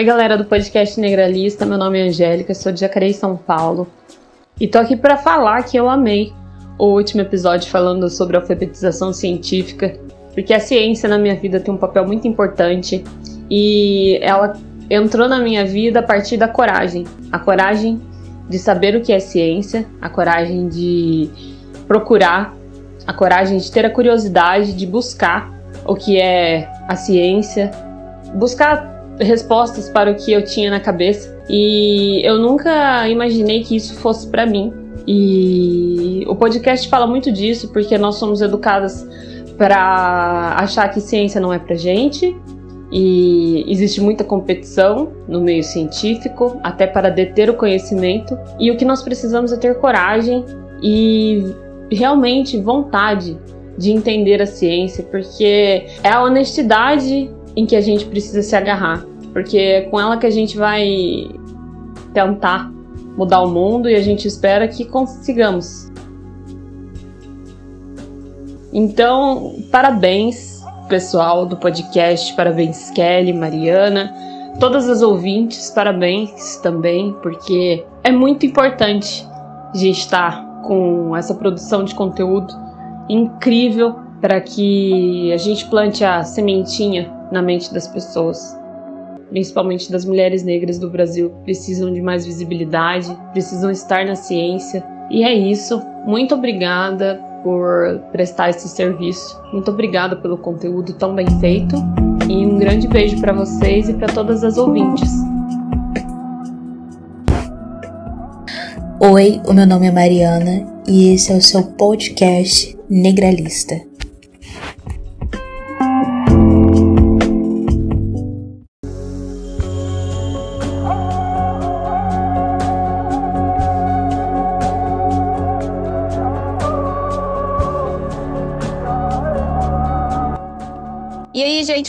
Oi, galera do podcast Negralista. Meu nome é Angélica, sou de Jacareí, São Paulo. E tô aqui para falar que eu amei o último episódio falando sobre alfabetização científica, porque a ciência na minha vida tem um papel muito importante e ela entrou na minha vida a partir da coragem. A coragem de saber o que é ciência, a coragem de procurar, a coragem de ter a curiosidade de buscar o que é a ciência, buscar respostas para o que eu tinha na cabeça. E eu nunca imaginei que isso fosse para mim. E o podcast fala muito disso porque nós somos educadas para achar que ciência não é pra gente, e existe muita competição no meio científico, até para deter o conhecimento, e o que nós precisamos é ter coragem e realmente vontade de entender a ciência, porque é a honestidade em que a gente precisa se agarrar, porque é com ela que a gente vai tentar mudar o mundo e a gente espera que consigamos. Então, parabéns pessoal do podcast, parabéns Kelly, Mariana, todas as ouvintes, parabéns também, porque é muito importante a gente estar com essa produção de conteúdo incrível para que a gente plante a sementinha na mente das pessoas. Principalmente das mulheres negras do Brasil, precisam de mais visibilidade, precisam estar na ciência. E é isso. Muito obrigada por prestar esse serviço. Muito obrigada pelo conteúdo tão bem feito e um grande beijo para vocês e para todas as ouvintes. Oi, o meu nome é Mariana e esse é o seu podcast Negralista.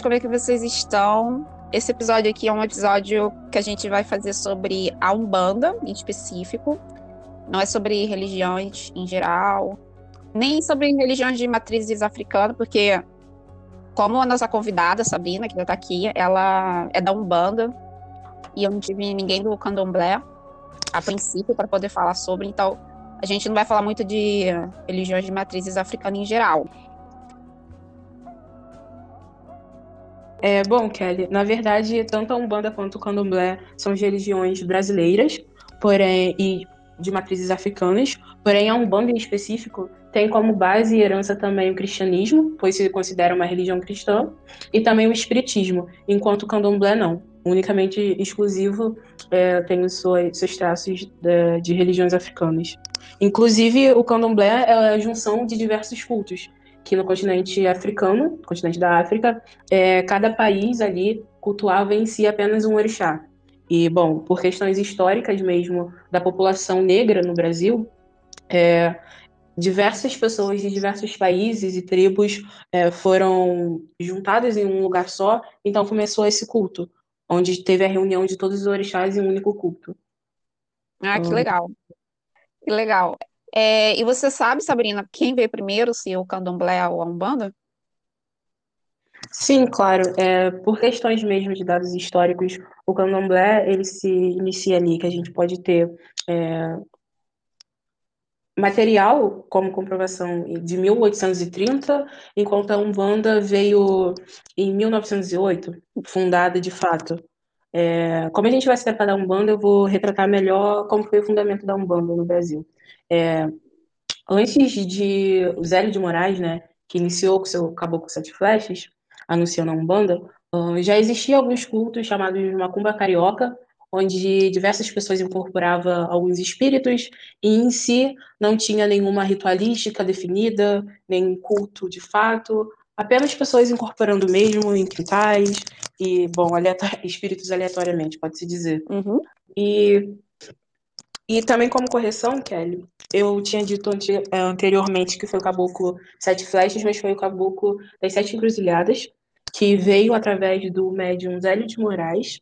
Gente, como é que vocês estão? Esse episódio aqui é um episódio que a gente vai fazer sobre a Umbanda, em específico. Não é sobre religiões em geral, nem sobre religiões de matrizes africanas, porque, como a nossa convidada, Sabrina, que já tá aqui, ela é da Umbanda, e eu não tive ninguém do candomblé, a princípio, para poder falar sobre, então a gente não vai falar muito de religiões de matrizes africanas em geral. É, bom, Kelly, na verdade, tanto a Umbanda quanto o Candomblé são religiões brasileiras, porém, e de matrizes africanas, porém a Umbanda em específico tem como base e herança também o cristianismo, pois se considera uma religião cristã, e também o espiritismo, enquanto o Candomblé não. Unicamente exclusivo é, tem os seus, seus traços de, de religiões africanas. Inclusive, o Candomblé é a junção de diversos cultos, que no continente africano, continente da África, é, cada país ali cultuava em si apenas um orixá. E, bom, por questões históricas mesmo da população negra no Brasil, é, diversas pessoas de diversos países e tribos é, foram juntadas em um lugar só, então começou esse culto, onde teve a reunião de todos os orixás em um único culto. Ah, que legal. Que legal. É, e você sabe, Sabrina, quem veio primeiro, se o candomblé ou a umbanda? Sim, claro. É, por questões mesmo de dados históricos, o candomblé ele se inicia ali, que a gente pode ter é, material como comprovação de 1830, enquanto a Umbanda veio em 1908, fundada de fato. É, como a gente vai se tratar da Umbanda, eu vou retratar melhor como foi o fundamento da Umbanda no Brasil. É, antes de Zélio de Moraes, né, que iniciou com seu Caboclo Sete Flechas, anunciando a Umbanda, já existiam alguns cultos chamados Macumba Carioca, onde diversas pessoas incorporavam alguns espíritos e em si não tinha nenhuma ritualística definida, nem culto de fato, apenas pessoas incorporando mesmo em quintais e, bom, espíritos aleatoriamente, pode-se dizer. Uhum. E, e também como correção, Kelly, eu tinha dito é, anteriormente que foi o caboclo Sete Flechas, mas foi o caboclo das Sete Encruzilhadas, que veio através do médium Zélio de Moraes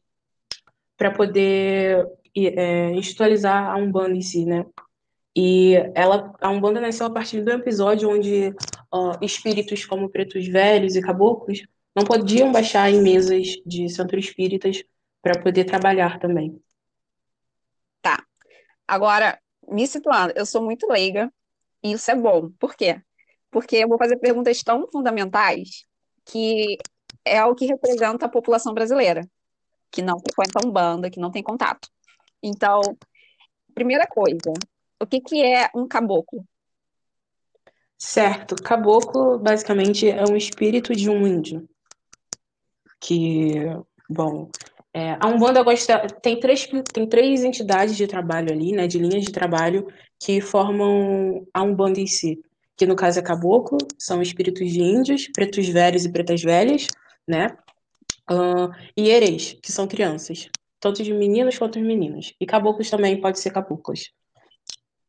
para poder é, institucionalizar a Umbanda em si, né? E ela, a Umbanda nasceu a partir do episódio onde uh, espíritos como pretos velhos e caboclos não podiam baixar em mesas de centro espíritas para poder trabalhar também. Agora, me situando, eu sou muito leiga e isso é bom. Por quê? Porque eu vou fazer perguntas tão fundamentais que é o que representa a população brasileira, que não frequenta Umbanda, que não tem contato. Então, primeira coisa, o que que é um caboclo? Certo, caboclo basicamente é um espírito de um índio. Que, bom, é, a Umbanda gosta, tem três, tem três entidades de trabalho ali, né, de linhas de trabalho que formam a Umbanda em si. Que no caso é caboclo, são espíritos de índios, pretos velhos e pretas velhas, né? Uh, e ereis, que são crianças, tanto de meninos quanto de meninas. E caboclos também pode ser caboclos.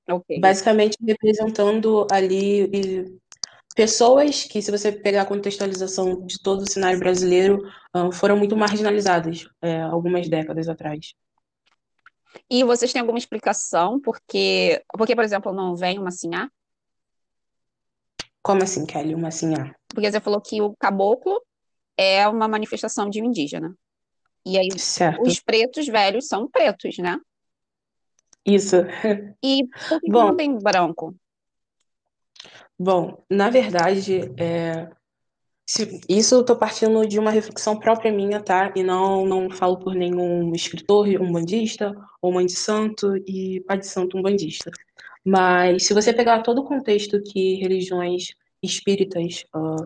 Ok. Basicamente representando ali pessoas que, se você pegar a contextualização de todo o cenário brasileiro, uh, foram muito marginalizadas é, algumas décadas atrás. E vocês têm alguma explicação porque, porque por exemplo, não vem uma sinhá? Como assim, Kelly, uma sinhá? Porque você falou que o caboclo é uma manifestação de um indígena. E aí Certo. os pretos velhos são pretos, né? Isso. E por que Bom. não tem branco? Bom, na verdade, é, se- isso eu tô partindo de uma reflexão própria minha, tá? E não, não falo por nenhum escritor umbandista, ou mãe de santo e pai de santo umbandista. Mas se você pegar todo o contexto que religiões espíritas, ah,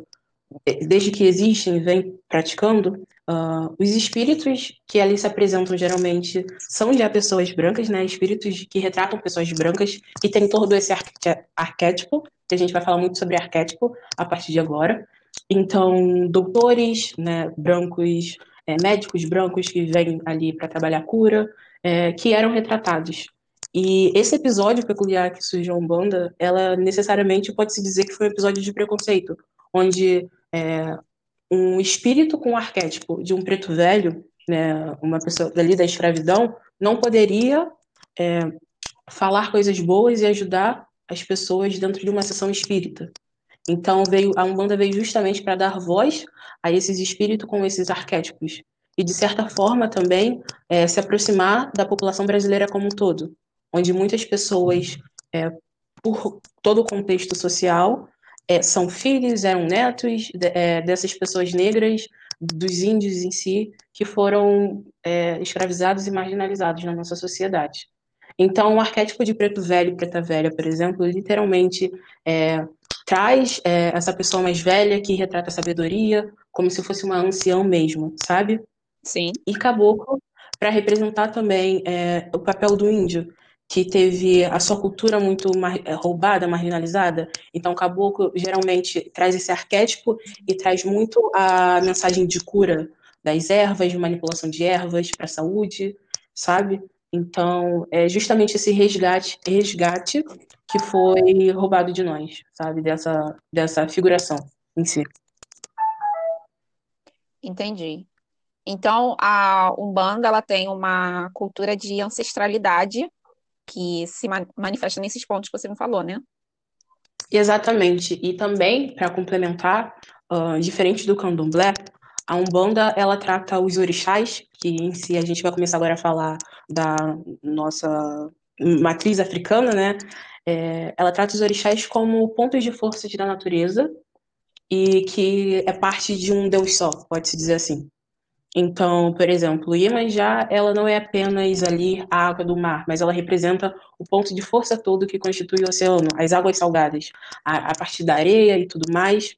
desde que existem, vêm praticando, ah, os espíritos que ali se apresentam geralmente são já pessoas brancas, né? Espíritos que retratam pessoas brancas e tem todo esse arqué- arquétipo, que a gente vai falar muito sobre arquétipo a partir de agora. Então, doutores, né, brancos, é, médicos brancos que vêm ali para trabalhar cura, é, que eram retratados. E esse episódio peculiar que surgiu a Umbanda, ela necessariamente pode-se dizer que foi um episódio de preconceito, onde é, um espírito com um arquétipo de um preto velho, né, uma pessoa dali da escravidão, não poderia é, falar coisas boas e ajudar as pessoas dentro de uma sessão espírita. Então veio a Umbanda veio justamente para dar voz a esses espíritos com esses arquétipos e de certa forma também é, se aproximar da população brasileira como um todo, onde muitas pessoas, é, por todo o contexto social, é, são filhos, eram netos é, dessas pessoas negras, dos índios em si, que foram é, escravizados e marginalizados na nossa sociedade. Então, o arquétipo de preto velho e preta velha, por exemplo, literalmente é, traz é, essa pessoa mais velha que retrata a sabedoria, como se fosse uma anciã mesmo, sabe? Sim. E caboclo para representar também é, o papel do índio, que teve a sua cultura muito mar- é, roubada, marginalizada. Então, caboclo geralmente traz esse arquétipo e traz muito a mensagem de cura das ervas, de manipulação de ervas para a saúde, sabe? Então, é justamente esse resgate, resgate que foi roubado de nós, sabe? Dessa, dessa figuração em si. Entendi. Então, a Umbanda, ela tem uma cultura de ancestralidade que se ma- manifesta nesses pontos que você me falou, né? Exatamente. E também, para complementar, ah, diferente do candomblé, a Umbanda, ela trata os orixás, que em si a gente vai começar agora a falar da nossa matriz africana, né? É, ela trata os orixás como pontos de força da natureza e que é parte de um Deus só, pode-se dizer assim. Então, por exemplo, Iemanjá, ela não é apenas ali a água do mar, mas ela representa o ponto de força todo que constitui o oceano, as águas salgadas, a, a da areia e tudo mais.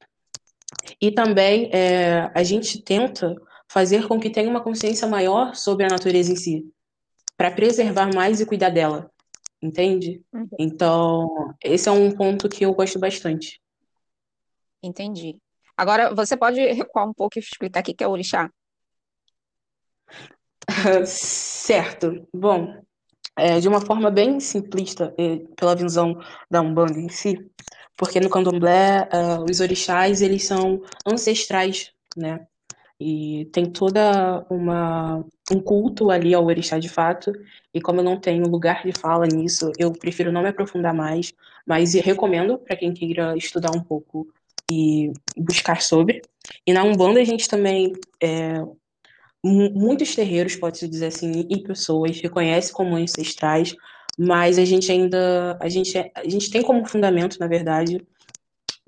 E também é, a gente tenta fazer com que tenha uma consciência maior sobre a natureza em si, para preservar mais e cuidar dela, entende? Uhum. Então, esse é um ponto que eu gosto bastante. Entendi. Agora, você pode recuar um pouco e explicar o que é orixá? Certo. Bom, é, de uma forma bem simplista, eh, pela visão da Umbanda em si, porque no candomblé, ah, os orixás, eles são ancestrais, né? E tem toda uma um culto ali ao orixá de fato, e como eu não tenho lugar de fala nisso, eu prefiro não me aprofundar mais, mas recomendo para quem queira estudar um pouco e buscar sobre. E na Umbanda a gente também é, muitos terreiros, pode-se dizer assim, e pessoas reconhecem como ancestrais, mas a gente ainda, a gente, a gente tem como fundamento, na verdade,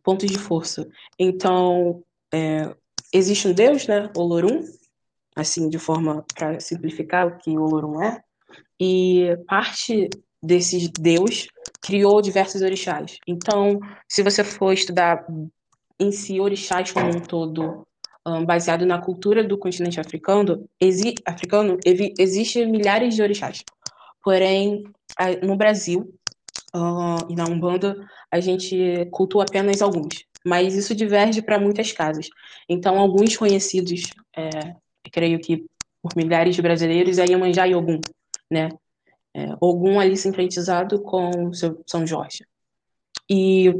pontos de força. Então, é, existe um deus, né, Olorum, assim, de forma para simplificar o que Olorum é, e parte desses deus criou diversos orixás. Então, se você for estudar em si orixás como um todo, um, baseado na cultura do continente africano, exi africano existe milhares de orixás. Porém, no Brasil uh, e na Umbanda, a gente cultua apenas alguns. Mas isso diverge para muitas casas. Então, alguns conhecidos, é, creio que por milhares de brasileiros, é Iemanjá e Ogum, né? É, Ogum ali sincretizado com São Jorge. E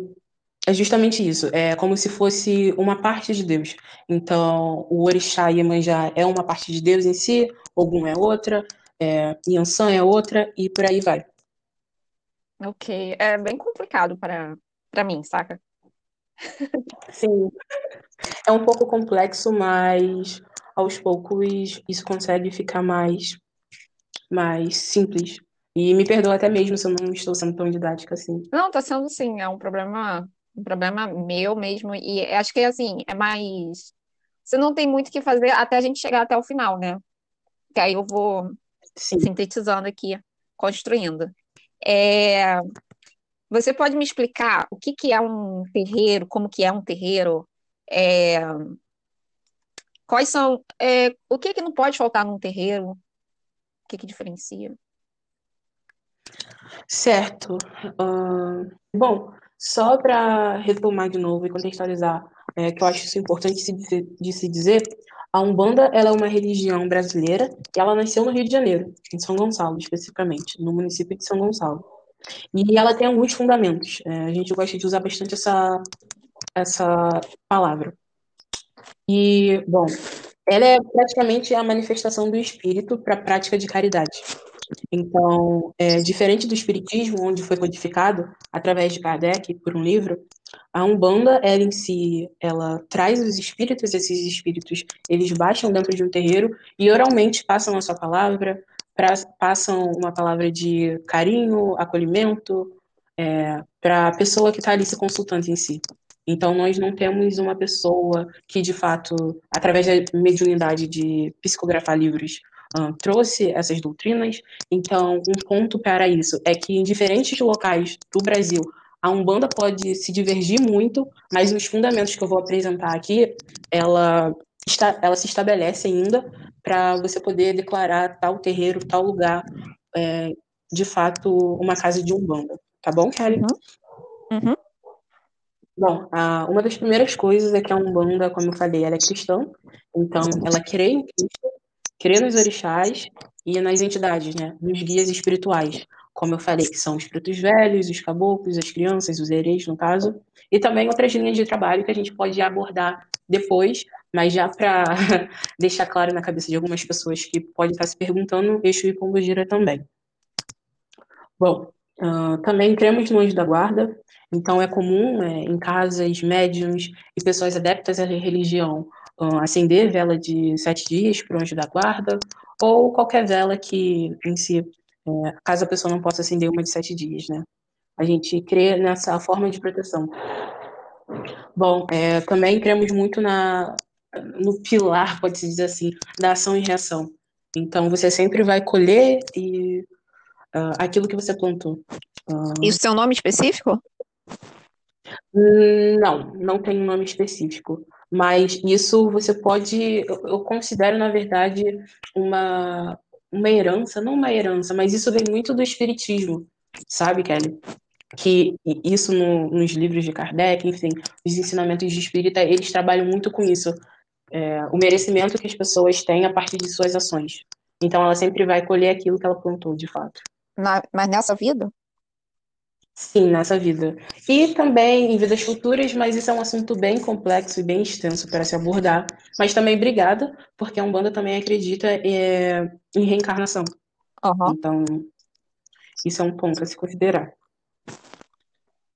é justamente isso, é como se fosse uma parte de Deus. Então, o Orixá Iemanjá é uma parte de Deus em si, Ogum é outra, é, Yansan é outra, e por aí vai. Ok, é bem complicado para para mim, saca? Sim, é um pouco complexo, mas aos poucos isso consegue ficar mais, mais simples. E me perdoa até mesmo se eu não estou sendo tão didática assim. Não, tá sendo sim, é um problema, um problema meu mesmo, e acho que assim, é mais. Você não tem muito o que fazer até a gente chegar até o final, né? Que aí eu vou Sim. sintetizando aqui, construindo. É, você pode me explicar o que que é um terreiro, como que é um terreiro? É, quais são, é, o que que não pode faltar num terreiro? O que que diferencia? Certo. Uh, bom, só para retomar de novo e contextualizar, é, que eu acho isso importante de se, dizer, a Umbanda ela é uma religião brasileira e ela nasceu no Rio de Janeiro, em São Gonçalo, especificamente, no município de São Gonçalo. E ela tem alguns fundamentos. É, a gente gosta de usar bastante essa, essa palavra. E, bom, ela é praticamente a manifestação do espírito para a prática de caridade. Então, é, diferente do espiritismo, onde foi codificado através de Kardec por um livro, a Umbanda, ela em si, ela traz os espíritos, esses espíritos, eles baixam dentro de um terreiro e oralmente passam a sua palavra, pra, passam uma palavra de carinho, acolhimento, é, para a pessoa que está ali se consultando em si. Então, nós não temos uma pessoa que, de fato, através da mediunidade de psicografar livros, um, trouxe essas doutrinas. Então, um ponto para isso é que em diferentes locais do Brasil, a Umbanda pode se divergir muito, mas os fundamentos que eu vou apresentar aqui, ela, está, ela se estabelece ainda para você poder declarar tal terreiro, tal lugar, é, de fato, uma casa de Umbanda. Tá bom, Kelly? Uhum. Uhum. Bom, a, uma das primeiras coisas é que a Umbanda, como eu falei, ela é cristã, então ela crê em Cristo, crê nos orixás e nas entidades, né, nos guias espirituais, como eu falei, que são os pretos velhos, os caboclos, as crianças, os hereis, no caso, e também outras linhas de trabalho que a gente pode abordar depois, mas já para deixar claro na cabeça de algumas pessoas que podem estar se perguntando, Exu e Pombogira também. Bom, uh, também cremos no anjo da guarda, então é comum é, em casas, médiums e pessoas adeptas à religião acender vela de sete dias para o anjo da guarda, ou qualquer vela que em si, é, caso a pessoa não possa acender uma de sete dias, né? A gente crê nessa forma de proteção. Bom, é, também cremos muito na, no pilar, pode-se dizer assim, da ação e reação. Então, você sempre vai colher e, uh, aquilo que você plantou. Uh... Isso tem um nome específico? Não, não tem um nome específico. Mas isso você pode, eu considero, na verdade, uma, uma herança, não uma herança, mas isso vem muito do espiritismo, sabe, Kelly? Que isso no, nos livros de Kardec, enfim, os ensinamentos de espírita, eles trabalham muito com isso. É, o merecimento que as pessoas têm a partir de suas ações. Então ela sempre vai colher aquilo que ela plantou, de fato. Na, mas nessa vida? Sim, nessa vida. E também em vidas futuras, mas isso é um assunto bem complexo e bem extenso para se abordar. Mas também obrigada, porque a Umbanda também acredita é, em reencarnação. Uhum. Então, isso é um ponto a se considerar.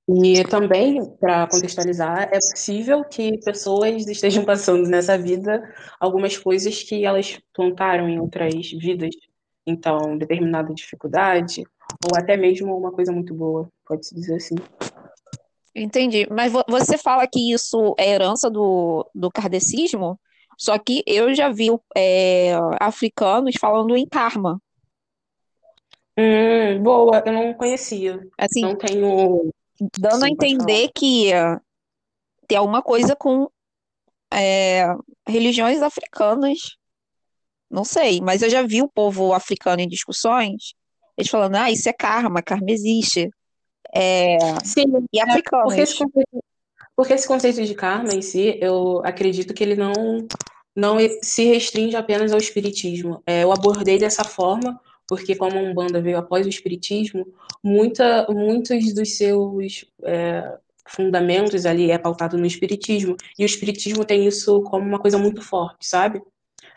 E também, para contextualizar, é possível que pessoas estejam passando nessa vida algumas coisas que elas plantaram em outras vidas. Então, determinada dificuldade, ou até mesmo uma coisa muito boa, pode-se dizer assim. Entendi. Mas você fala que isso é herança do, do kardecismo, só que eu já vi é, africanos falando em karma. Hum, boa, eu não conhecia. Assim, não tenho dando a entender que tem alguma coisa com é, religiões africanas. Não sei, mas eu já vi o povo africano em discussões, eles falando, ah, isso é karma, karma existe. É, Sim, e africanos. Porque esse, conceito, porque esse conceito de karma em si, eu acredito que ele não, não se restringe apenas ao espiritismo. É, eu abordei dessa forma porque como a Umbanda veio após o Espiritismo, muita, muitos dos seus é, fundamentos ali é pautado no Espiritismo, e o Espiritismo tem isso como uma coisa muito forte, sabe?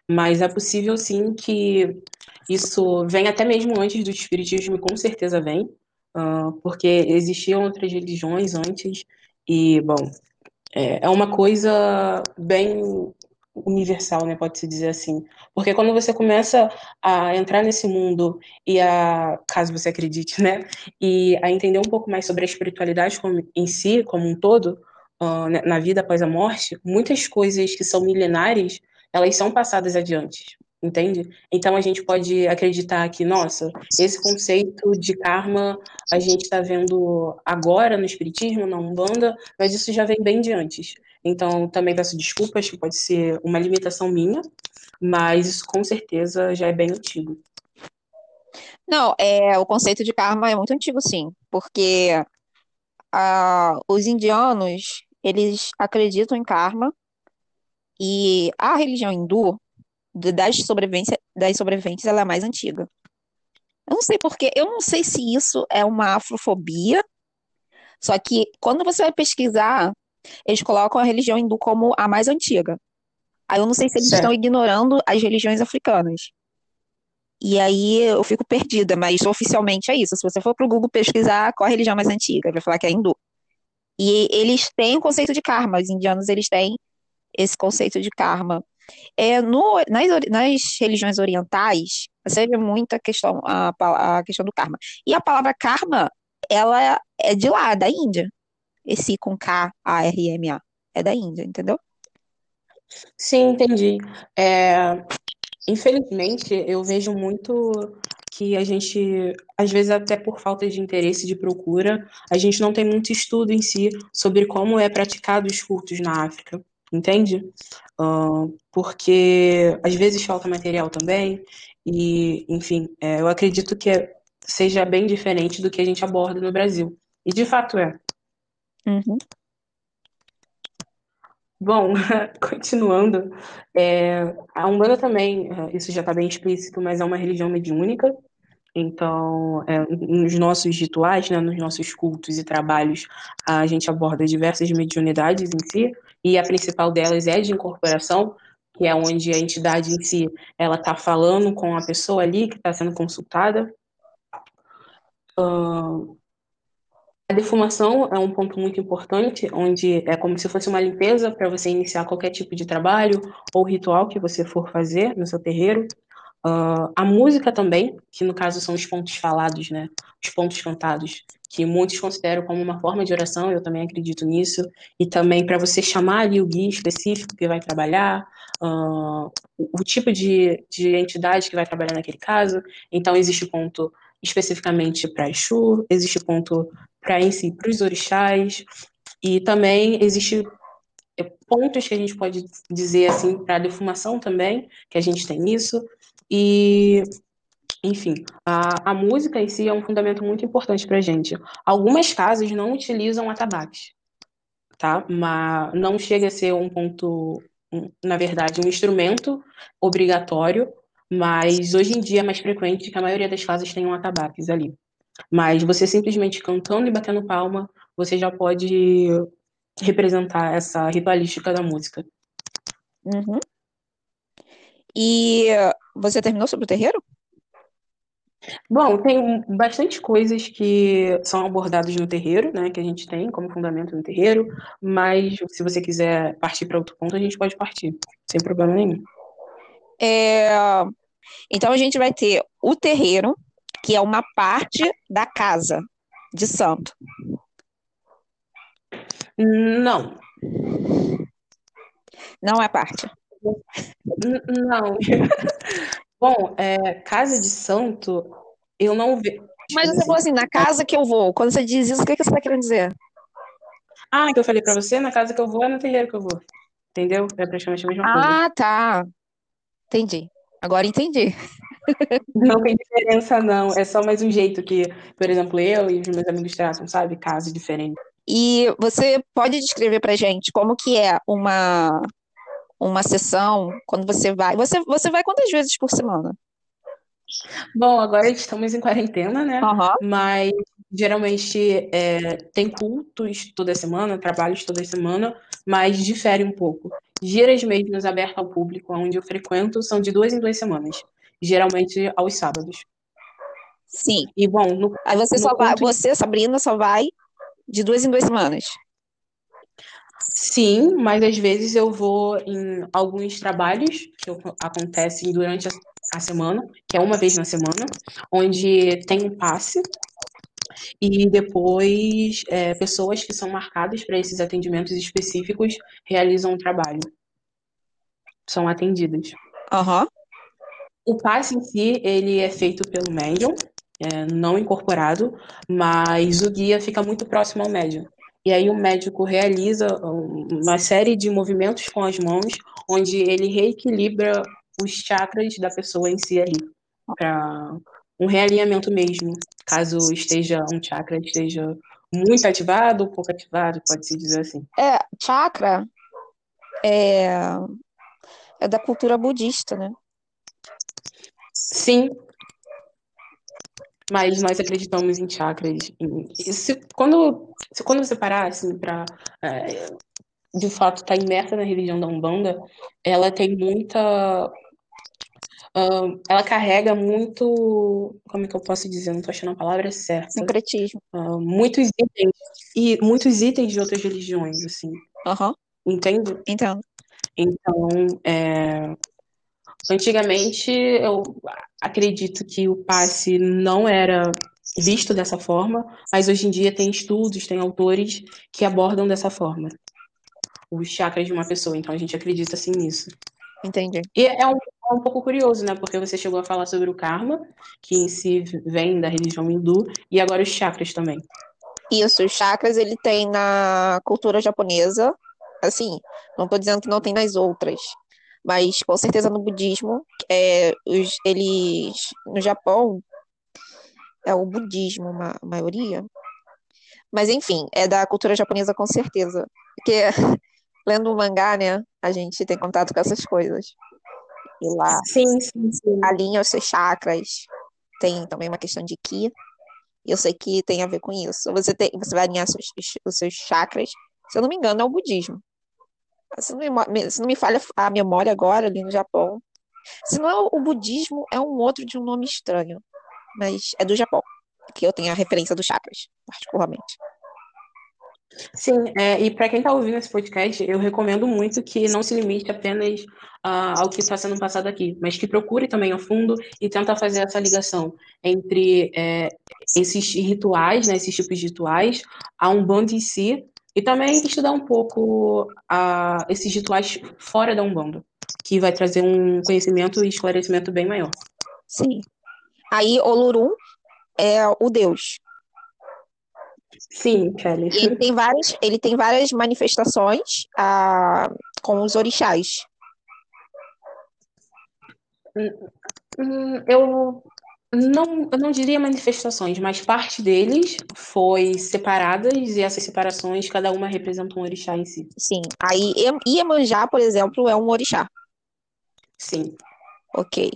Mas é possível sim que isso vem até mesmo antes do Espiritismo, com certeza vem, uh, porque existiam outras religiões antes, e, bom, é, é uma coisa bem universal, né, pode-se dizer assim. Porque quando você começa a entrar nesse mundo e a, caso você acredite, né, e a entender um pouco mais sobre a espiritualidade como, em si, como um todo, uh, na vida após a morte, muitas coisas que são milenares, elas são passadas adiante, entende? Então a gente pode acreditar que, nossa, esse conceito de karma a gente está vendo agora no Espiritismo, na Umbanda, mas isso já vem bem de antes. Então, também peço desculpas, que pode ser uma limitação minha, mas isso com certeza já é bem antigo. Não, é, o conceito de karma é muito antigo, sim, porque ah, os indianos, eles acreditam em karma e a religião hindu, das sobrevivências, das sobreviventes, ela é mais antiga. Eu não sei porque, eu não sei se isso é uma afrofobia, só que quando você vai pesquisar eles colocam a religião hindu como a mais antiga. Aí eu não sei se eles certo. estão ignorando as religiões africanas. E aí eu fico perdida, mas oficialmente é isso. Se você for pro Google pesquisar qual a religião mais antiga, vai falar que é hindu. E eles têm o conceito de karma, os indianos eles têm esse conceito de karma. É, no, nas, nas religiões orientais, você vê muita questão, a, a questão do karma. E a palavra karma, ela é de lá, da Índia esse com K, A, R, M, A. É da Índia, entendeu? Sim, entendi. É, infelizmente, eu vejo muito que a gente, às vezes até por falta de interesse, de procura, a gente não tem muito estudo em si sobre como é praticado os cultos na África, entende? Uh, porque às vezes falta material também, e, enfim, é, eu acredito que é, seja bem diferente do que a gente aborda no Brasil. E de fato é. Uhum. Bom, continuando, é, a Umbanda também, é, isso já está bem explícito, mas é uma religião mediúnica. Então, é, nos nossos rituais, né, nos nossos cultos e trabalhos, a gente aborda diversas mediunidades em si, e a principal delas é de incorporação, que é onde a entidade em si ela está falando com a pessoa ali que está sendo consultada. Uh, a defumação é um ponto muito importante, onde é como se fosse uma limpeza para você iniciar qualquer tipo de trabalho ou ritual que você for fazer no seu terreiro. Uh, a música também, que no caso são os pontos falados, né? Os pontos cantados, que muitos consideram como uma forma de oração, eu também acredito nisso. E também para você chamar ali o guia específico que vai trabalhar, uh, o, o tipo de, de entidade que vai trabalhar naquele caso. Então, existe ponto especificamente para Exu, existe ponto para em si, para os orixás, e também existe é, pontos que a gente pode dizer assim para defumação também, que a gente tem isso, e enfim, a, a música em si é um fundamento muito importante para gente. Algumas casas não utilizam atabaques, tá? Mas não chega a ser um ponto, um, na verdade, um instrumento obrigatório, mas hoje em dia é mais frequente que a maioria das casas tenham atabaques ali. Mas você simplesmente cantando e batendo palma, você já pode representar essa ritualística da música. Uhum. E você terminou sobre o terreiro? Bom, tem bastante coisas que são abordadas no terreiro, né, que a gente tem como fundamento no terreiro, mas se você quiser partir para outro ponto, a gente pode partir, sem problema nenhum. É, Então a gente vai ter o terreiro, que é uma parte da casa de santo. Não, Não é parte. não. Bom, é, casa de santo, eu não vejo. Mas você falou assim, na casa que eu vou. Quando você diz isso, o que que você está querendo dizer? Ah, que eu falei pra você, na casa que eu vou é no terreiro que eu vou. Entendeu? É praticamente a mesma coisa. Ah, tá. Entendi. Agora entendi. Não tem diferença, não. É só mais um jeito que, por exemplo, eu e os meus amigos tratam, sabe? Casos diferentes. E você pode descrever pra gente como que é uma uma sessão quando você vai? Você você vai quantas vezes por semana? Bom, agora estamos em quarentena, né? Aham. Mas geralmente é, tem cultos toda semana, trabalhos toda semana, mas difere um pouco. Giras mesmo abertas ao público, onde eu frequento, são de duas em duas semanas. Geralmente aos sábados. Sim. E bom, no, Aí você só vai, você, Sabrina, só vai de duas em duas semanas. Sim, mas às vezes eu vou em alguns trabalhos que acontecem durante a, semana, que é uma vez na semana, onde tem um passe e depois é, pessoas que são marcadas para esses atendimentos específicos realizam o trabalho, são atendidas. Aham. O passe em si, ele é feito pelo médium, é, não incorporado, mas o guia fica muito próximo ao médium. E aí o médico realiza um- uma série de movimentos com as mãos, onde ele reequilibra os chakras da pessoa em si ali, para um realinhamento mesmo, caso esteja um chakra esteja muito ativado ou pouco ativado, pode-se dizer assim. É, chakra é é da cultura budista, né? Sim, mas nós acreditamos em chakras. E se, quando, se, quando você parar, assim, para de fato estar imersa na religião da Umbanda, ela tem muita. ah, ela carrega muito. Como é que eu posso dizer? Não estou achando a palavra certa. Sincretismo. Ah, muitos itens. E muitos itens de outras religiões, assim. Aham. Entende? Entendo. Então, é, antigamente eu acredito que o passe não era visto dessa forma, mas hoje em dia tem estudos, tem autores que abordam dessa forma os chakras de uma pessoa, então a gente acredita assim nisso. Entendi. E é um, é um pouco curioso, né? Porque você chegou a falar sobre o karma, que em si vem da religião hindu, e agora os chakras também. Isso, os chakras ele tem na cultura japonesa, assim, não tô dizendo que não tem nas outras, mas com certeza no budismo, é, os, eles, no Japão, é o budismo, a maioria, mas enfim, é da cultura japonesa com certeza, porque lendo o mangá, né, a gente tem contato com essas coisas, e lá Sim, sim, sim. alinha os seus chakras, tem também uma questão de ki, e eu sei que tem a ver com isso. Você tem, você vai alinhar seus- os seus chakras, se eu não me engano, é o budismo. Se não me, se não me falha a memória agora, ali no Japão. Se não é o, budismo, é um outro de um nome estranho, mas é do Japão, que eu tenho a referência dos chakras, particularmente. Sim, é, e para quem está ouvindo esse podcast, eu recomendo muito que não se limite apenas ah, ao que está sendo passado aqui, mas que procure também a fundo e tenta fazer essa ligação entre é, esses rituais, né, esses tipos de rituais, a Umbanda em si, e também estudar um pouco ah, esses rituais fora da Umbanda, que vai trazer um conhecimento e esclarecimento bem maior. Sim. Aí, Olorum é o deus. Sim, Kelly. E ele tem várias, ele tem várias manifestações ah, com os orixás. Hum, Eu não, eu não diria manifestações, mas parte deles foi separadas e essas separações, cada uma representa um orixá em si. Sim. Aí, Ie- Iemanjá, por exemplo, é um orixá. Sim, Ok.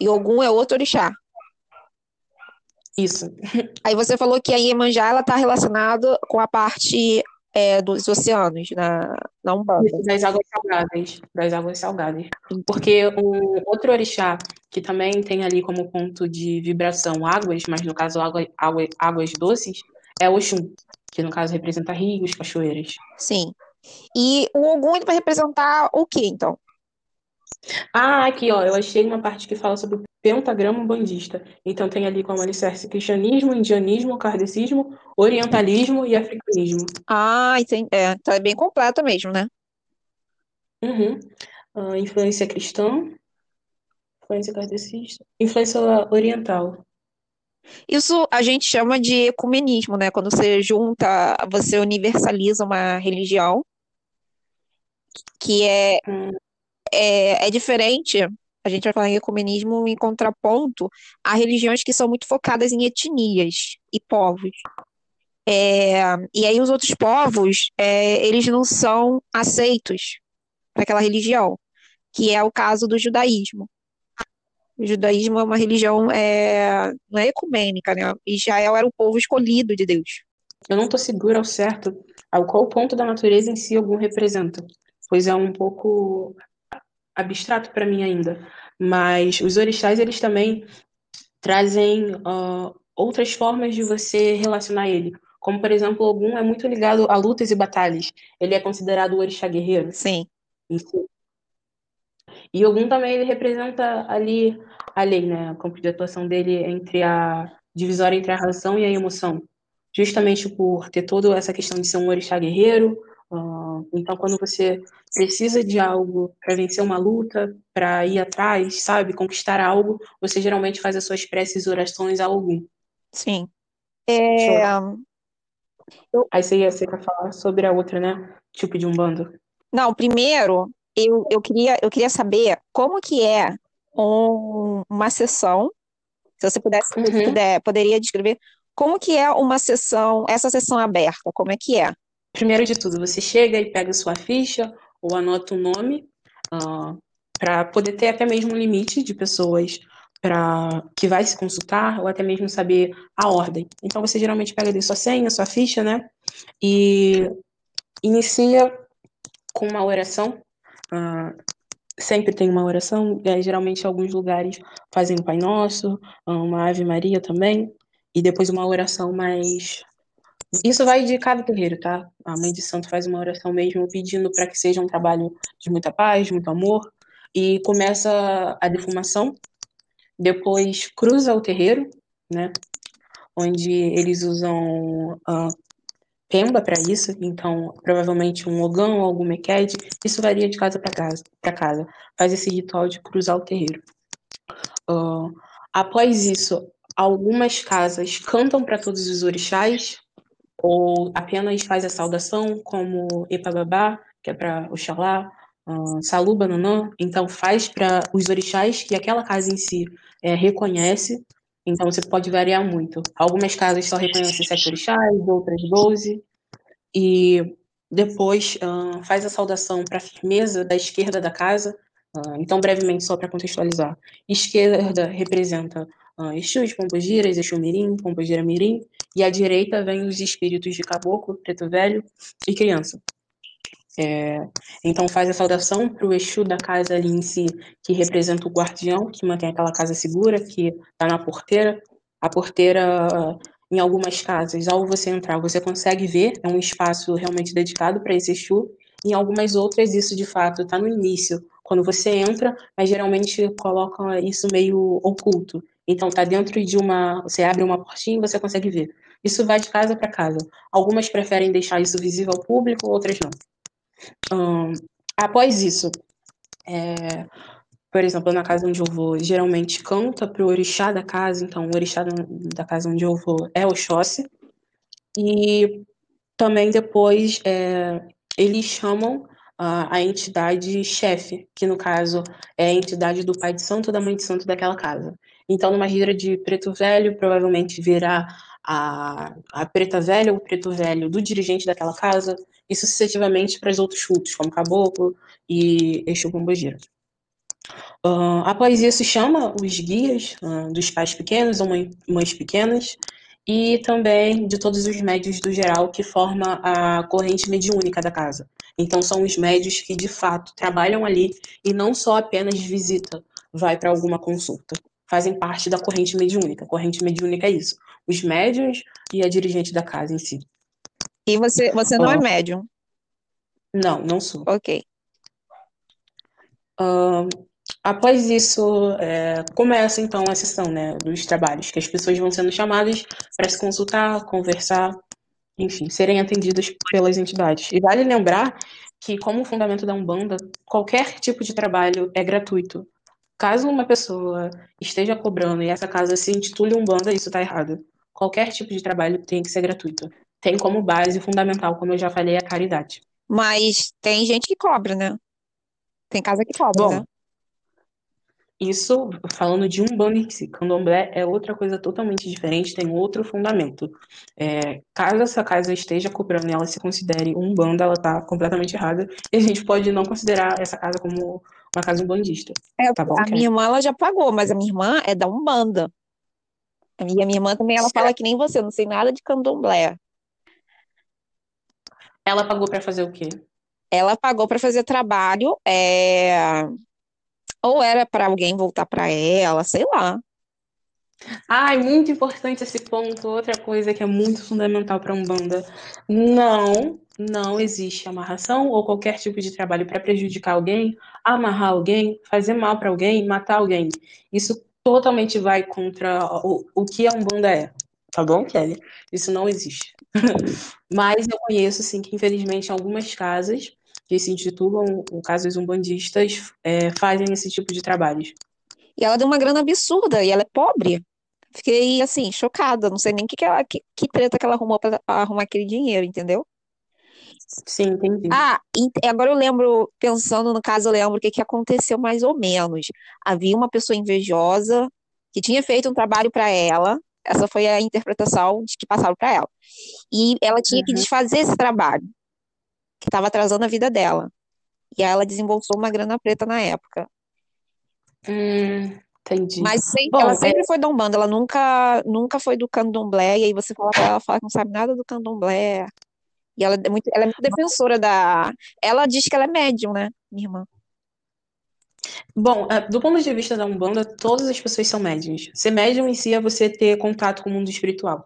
E Ogum é outro orixá. isso. Aí você falou que a Iemanjá ela está relacionada com a parte é, dos oceanos na, na Umbanda. Das águas salgadas. Das águas salgadas. Porque um outro orixá que também tem ali como ponto de vibração águas, mas no caso água, água, águas doces, é o Oxum, que no caso representa rios, cachoeiras. Sim. E o Ogum vai representar o que, então? Ah, aqui, ó, eu achei uma parte que fala sobre o pentagrama bandista. Então tem ali como alicerce cristianismo, indianismo, kardecismo, orientalismo e africanismo. Ah, entendi. É, então é bem completo mesmo, né? Uhum. Uh, influência cristã, influência kardecista, influência oriental. Isso a gente chama de ecumenismo, né? Quando você junta, você universaliza uma religião que é, Hum, é, é diferente. A gente vai falar em ecumenismo em contraponto a religiões que são muito focadas em etnias e povos. É, e aí os outros povos, é, eles não são aceitos para aquela religião, que é o caso do judaísmo. O judaísmo é uma religião, é, não é ecumênica, né? Israel era o povo escolhido de Deus. eu não estou segura ao certo ao qual ponto da natureza em si algum representa, pois é um pouco abstrato para mim ainda. Mas os orixás, eles também trazem ah, outras formas de você relacionar ele. Como, por exemplo, Ogum é muito ligado a lutas e batalhas. Ele é considerado o orixá guerreiro Sim, si. E Ogum também ele representa ali a lei, né? O campo de atuação dele entre a divisória entre a razão e a emoção. Justamente por ter toda essa questão de ser um orixá guerreiro. Ah, então, quando você precisa de algo para vencer uma luta, para ir atrás, sabe, conquistar algo, você geralmente faz as suas preces e orações a Ogum. sim. É, Aí você ia, você quer falar sobre a outra, né? Tipo de Umbanda. não, primeiro, eu, eu queria, eu queria saber como que é um- uma sessão, se você pudesse, se Uhum. puder, poderia descrever como que é uma sessão, essa sessão aberta, como é que é? Primeiro de tudo, você chega e pega sua ficha ou anota um nome para poder ter até mesmo um limite de pessoas para que vai se consultar ou até mesmo saber a ordem. Então você geralmente pega ali sua senha, sua ficha, né? E inicia com uma oração. ah, sempre tem uma oração. eh, geralmente alguns lugares fazem um Pai Nosso, ah, uma Ave Maria também, e depois uma oração mais isso vai de cada terreiro, tá? A mãe de santo faz uma oração mesmo pedindo para que seja um trabalho de muita paz, de muito amor. E começa a defumação. Depois cruza o terreiro, né? Onde eles usam ah, pemba para isso. Então, provavelmente um ogão ou algum mequede. Isso varia de casa para casa, para casa. Faz esse ritual de cruzar o terreiro. Ah, após isso, algumas casas cantam para todos os orixás ou apenas faz a saudação, como Epababá, que é para Oxalá, uh, Saluba Nanã, então faz para os orixás que aquela casa em si é, reconhece, então você pode variar muito. Algumas casas só reconhecem sete orixás, outras doze, e depois uh, faz a saudação para a firmeza da esquerda da casa, uh, então brevemente só para contextualizar. Esquerda representa uh, Exus, Pombogiras, Exu Mirim, Pombogira Mirim, e à direita vem os espíritos de caboclo, preto velho e criança. É, então faz a saudação para o Exu da casa ali em si, que representa o guardião, que mantém aquela casa segura, que está na porteira. A porteira, em algumas casas, ao você entrar, você consegue ver, é um espaço realmente dedicado para esse Exu. Em algumas outras, isso de fato está no início, quando você entra, mas geralmente colocam isso meio oculto. Então tá dentro de uma, você abre uma portinha e você consegue ver. Isso vai de casa para casa. Algumas preferem deixar isso visível ao público, outras não. Hum, após isso, é, por exemplo, na casa onde eu vou, geralmente canta para o orixá da casa, então o orixá da casa onde eu vou é Oxóssi. E também depois é, eles chamam a, a entidade chefe, que no caso é a entidade do pai de santo ou da mãe de santo daquela casa. Então, numa gira de preto velho, provavelmente virá a, a preta velha ou o preto velho do dirigente daquela casa, e sucessivamente para os outros cultos, como caboclo e Exu Pombogira. Uh, isso, chama os guias uh, dos pais pequenos ou mãe, mães pequenas e também de todos os médios do geral que forma a corrente mediúnica da casa. Então são os médios que de fato trabalham ali e não só apenas visita, vai para alguma consulta. Fazem parte da corrente mediúnica. A corrente mediúnica é isso. Os médios e a dirigente da casa em si. E você, você não é médium? Não, não sou. Ok. Uh, após isso, é, começa então a sessão né, dos trabalhos, que as pessoas vão sendo chamadas para se consultar, conversar, enfim, serem atendidas pelas entidades. E vale lembrar que, como fundamento da Umbanda, qualquer tipo de trabalho é gratuito. Caso uma pessoa esteja cobrando e essa casa se intitule Umbanda, isso está errado. Qualquer tipo de trabalho tem que ser gratuito. Tem como base fundamental, como eu já falei, a caridade. Mas tem gente que cobra, né? Tem casa que cobra, Bom, né? Isso, falando de Umbanda em si, Candomblé é outra coisa totalmente diferente, tem outro fundamento. É, caso essa casa esteja cobrando e ela se considere Umbanda, ela está completamente errada, e a gente pode não considerar essa casa como uma casa umbandista. É, Tá bom, a Kelly? minha irmã, ela já pagou, mas a minha irmã é da Umbanda. E a minha irmã também, ela fala que nem você, não sei nada de candomblé. Ela pagou para fazer o quê? Ela pagou para fazer trabalho, é... ou era para alguém voltar para ela, sei lá. Ai, muito importante esse ponto. Outra coisa que é muito fundamental para Umbanda. Não, não existe amarração ou qualquer tipo de trabalho para prejudicar alguém, amarrar alguém, fazer mal para alguém, matar alguém. Isso totalmente vai contra o, o que a Umbanda é. Tá bom, Kelly? Isso não existe. Mas eu conheço, assim, que infelizmente em algumas casas que se intitulam casas umbandistas é, fazem esse tipo de trabalhos. E ela deu uma grana absurda, e ela é pobre. Fiquei, assim, chocada. Não sei nem que, que, ela, que, que treta que ela arrumou para arrumar aquele dinheiro, entendeu? Sim, entendi. Ah, agora eu lembro, pensando no caso, eu lembro o que, que aconteceu mais ou menos. Havia uma pessoa invejosa que tinha feito um trabalho para ela. Essa foi a interpretação de que passaram para ela. E ela tinha que Uhum. desfazer esse trabalho, que estava atrasando a vida dela. E aí ela desembolsou uma grana preta na época. Hum, entendi. Mas sem- Bom, ela é- sempre foi da Umbanda, ela nunca, nunca foi do candomblé. E aí você fala pra ela, ela fala que não sabe nada do candomblé. E ela é muito, ela é muito defensora da. Ela diz que ela é médium, né, minha irmã? Bom, é, do ponto de vista da Umbanda, todas as pessoas são médiums. Ser médium em si é você ter contato com o mundo espiritual.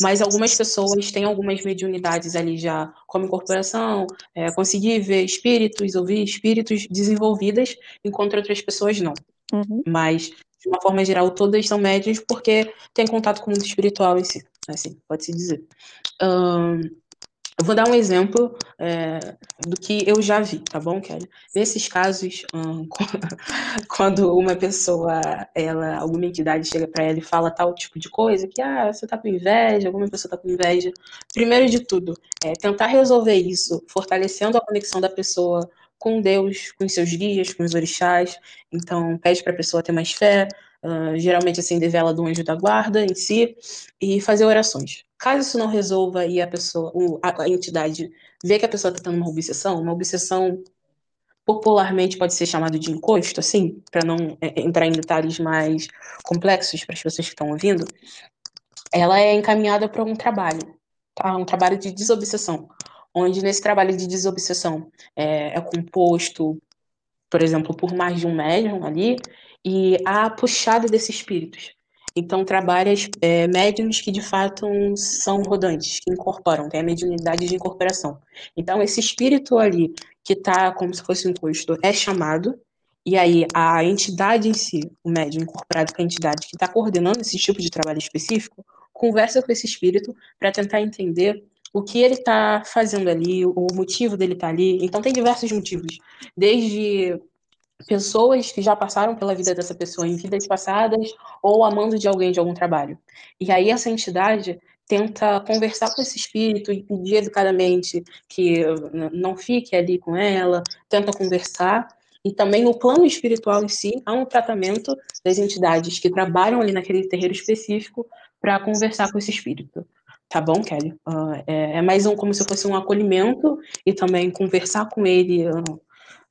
Mas algumas pessoas têm algumas mediunidades ali já, como incorporação, é, conseguir ver espíritos, ouvir espíritos desenvolvidas, enquanto outras pessoas não. Uhum. Mas, de uma forma geral, todas são médiums porque têm contato com o mundo espiritual em si. Assim, pode-se dizer. Ahn, eu vou dar um exemplo é, do que eu já vi, tá bom, Kelly? Nesses casos, hum, quando uma pessoa, ela, alguma entidade chega para ela e fala tal tipo de coisa, que ah, você tá com inveja, alguma pessoa tá com inveja. Primeiro de tudo, é tentar resolver isso, fortalecendo a conexão da pessoa com Deus, com seus guias, com os orixás. Então, pede para a pessoa ter mais fé, ah, geralmente acender vela do anjo da guarda em si, e fazer orações. Caso isso não resolva e a pessoa, a, a entidade vê que a pessoa está tendo uma obsessão, uma obsessão popularmente pode ser chamado de encosto, assim, para não é, entrar em detalhes mais complexos para as pessoas que estão ouvindo, ela é encaminhada para um trabalho, tá? Um trabalho de desobsessão, onde nesse trabalho de desobsessão é, é composto, por exemplo, por mais de um médium ali, e a puxada desses espíritos. Então, trabalha é, médiums que de fato são rodantes, que incorporam, tem a mediunidade de incorporação. Então, esse espírito ali, que está como se fosse um encosto, é chamado, e aí a entidade em si, o médium incorporado com a entidade que está coordenando esse tipo de trabalho específico, conversa com esse espírito para tentar entender o que ele está fazendo ali, o motivo dele estar ali. Então, tem diversos motivos, desde pessoas que já passaram pela vida dessa pessoa em vidas passadas ou amando de alguém de algum trabalho. E aí essa entidade tenta conversar com esse espírito e pedir educadamente que não fique ali com ela, tenta conversar. E também no plano espiritual em si, há um tratamento das entidades que trabalham ali naquele terreiro específico para conversar com esse espírito. Tá bom, Kelly? Uh, é, é, mais um como se fosse um acolhimento e também conversar com ele uh,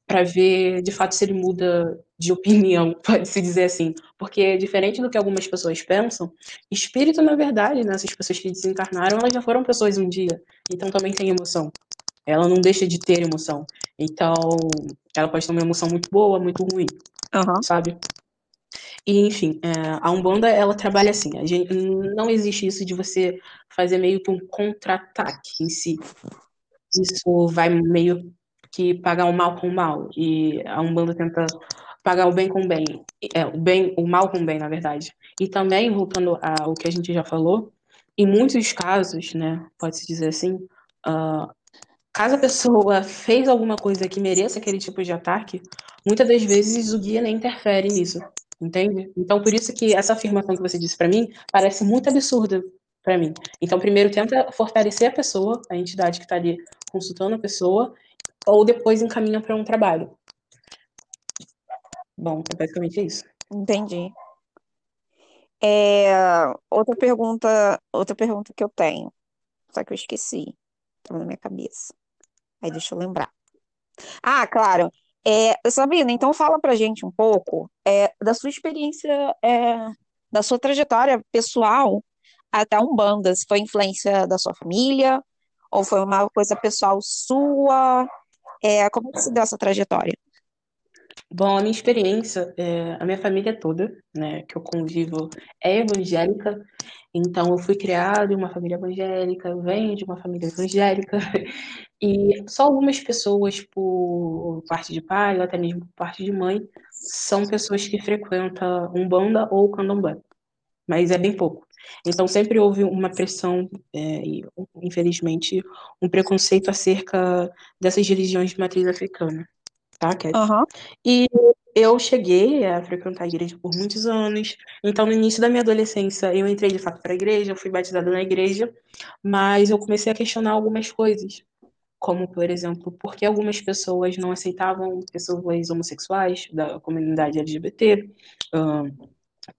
para ver de fato se ele muda de opinião, pode-se dizer assim. Porque, diferente do que algumas pessoas pensam, espírito, na verdade, né, essas pessoas que desencarnaram, elas já foram pessoas um dia. Então também tem emoção. Ela não deixa de ter emoção. Então, ela pode ter uma emoção muito boa, muito ruim, Aham. sabe? E, enfim, é, a Umbanda, ela trabalha assim. A gente, não existe isso de você fazer meio que um contra-ataque em si. Isso vai meio que pagar o mal com o mal. E a Umbanda tenta pagar o bem com o bem. É, o, bem, o mal com o bem, na verdade. E também, voltando ao que a gente já falou, em muitos casos, né, pode-se dizer assim, uh, caso a pessoa fez alguma coisa que mereça aquele tipo de ataque, muitas das vezes o guia nem interfere nisso, entende? Então, por isso que essa afirmação que você disse para mim parece muito absurda para mim. Então, primeiro tenta fortalecer a pessoa, a entidade que está ali consultando a pessoa, ou depois encaminha para um trabalho. Bom, é basicamente isso. Entendi. É, outra pergunta, outra pergunta que eu tenho, só que eu esqueci, estava na minha cabeça. Aí deixa eu lembrar. Ah, claro. É, Sabrina, então fala pra gente um pouco é, da sua experiência, é, da sua trajetória pessoal até a Umbanda. Se foi influência da sua família ou foi uma coisa pessoal sua? É, como que se deu essa trajetória? Bom, a minha experiência, é, a minha família toda, né, que eu convivo, é evangélica, então eu fui criada em uma família evangélica, eu venho de uma família evangélica, e só algumas pessoas por parte de pai, ou até mesmo por parte de mãe, são pessoas que frequentam Umbanda ou Candomblé, mas é bem pouco. Então sempre houve uma pressão, é, e infelizmente um preconceito acerca dessas religiões de matriz africana tá, Kelly? Aham. E eu cheguei a frequentar a igreja por muitos anos. Então, no início da minha adolescência, eu entrei de fato para a igreja, eu fui batizada na igreja, mas eu comecei a questionar algumas coisas. Como, por exemplo, por que algumas pessoas não aceitavam pessoas homossexuais da comunidade LGBT? Ahn,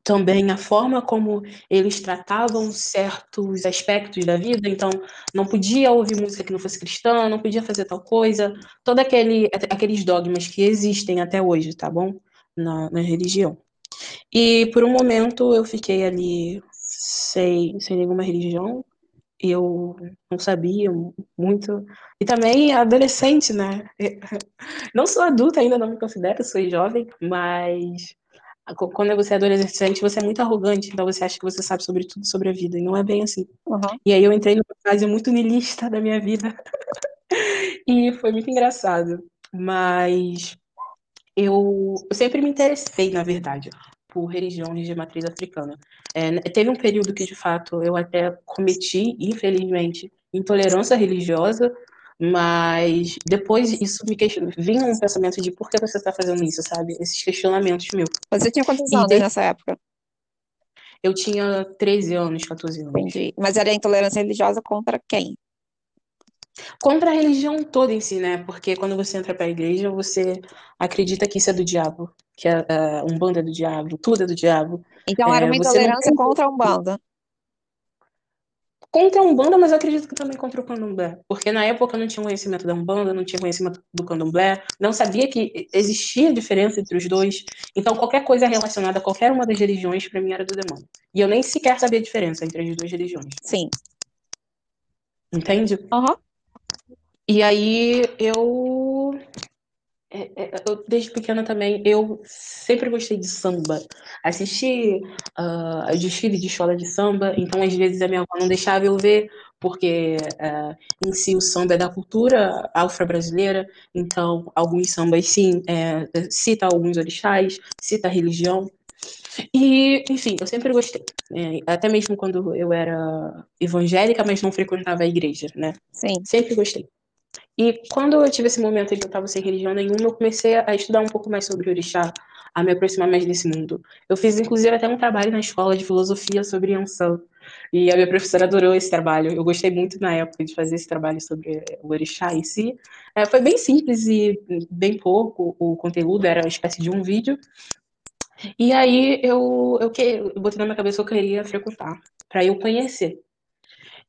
também a forma como eles tratavam certos aspectos da vida, então não podia ouvir música que não fosse cristã, não podia fazer tal coisa, todos aquele, aqueles dogmas que existem até hoje, tá bom? Na, na religião. E por um momento eu fiquei ali sem, sem nenhuma religião, eu não sabia muito. E também adolescente, né? Não sou adulta ainda, não me considero, sou jovem, mas quando você é adolescente, você é muito arrogante, então você acha que você sabe sobre tudo sobre a vida, e não é bem assim. Uhum. E aí eu entrei numa fase muito niilista da minha vida, e foi muito engraçado. Mas eu, eu sempre me interessei, na verdade, por religiões de matriz africana. É, teve um período que, de fato, eu até cometi, infelizmente, intolerância religiosa, mas depois isso me question... vinha um pensamento de por que você está fazendo isso, sabe? Esses questionamentos meus. Você tinha quantos anos nessa época? eu tinha 13 anos, 14 anos. Entendi. Mas era intolerância religiosa contra quem? Contra a religião toda em si, né? Porque quando você entra para a igreja, você acredita que isso é do diabo, que a, a Umbanda é do diabo, tudo é do diabo. Então era É, uma você não intolerância contra a Umbanda. contra a Umbanda, mas eu acredito que também contra o Candomblé. Porque na época eu não tinha conhecimento da Umbanda, não tinha conhecimento do Candomblé, não sabia que existia diferença entre os dois. Então qualquer coisa relacionada a qualquer uma das religiões, para mim, era do demônio. E eu nem sequer sabia a diferença entre as duas religiões. Sim. Entende? Aham. E aí eu, é, é, eu, desde pequena também, eu sempre gostei de samba. Assisti uh, desfile de escola de samba, então às vezes a minha avó não deixava eu ver, porque uh, em si o samba é da cultura afro-brasileira, então alguns sambas sim, é, cita alguns orixás, cita a religião. E, enfim, eu sempre gostei. É, até mesmo quando eu era evangélica, mas não frequentava a igreja, né? Sim. Sempre gostei. E quando eu tive esse momento de eu estava sem religião nenhuma, eu comecei a estudar um pouco mais sobre o orixá, a me aproximar mais desse mundo. Eu fiz, inclusive, até um trabalho na escola de filosofia sobre Yansan. E a minha professora adorou esse trabalho. Eu gostei muito na época de fazer esse trabalho sobre o orixá em si. É, foi bem simples e bem pouco o conteúdo, era uma espécie de um vídeo. E aí eu, eu, que, eu botei na minha cabeça que eu queria frequentar, para eu conhecer.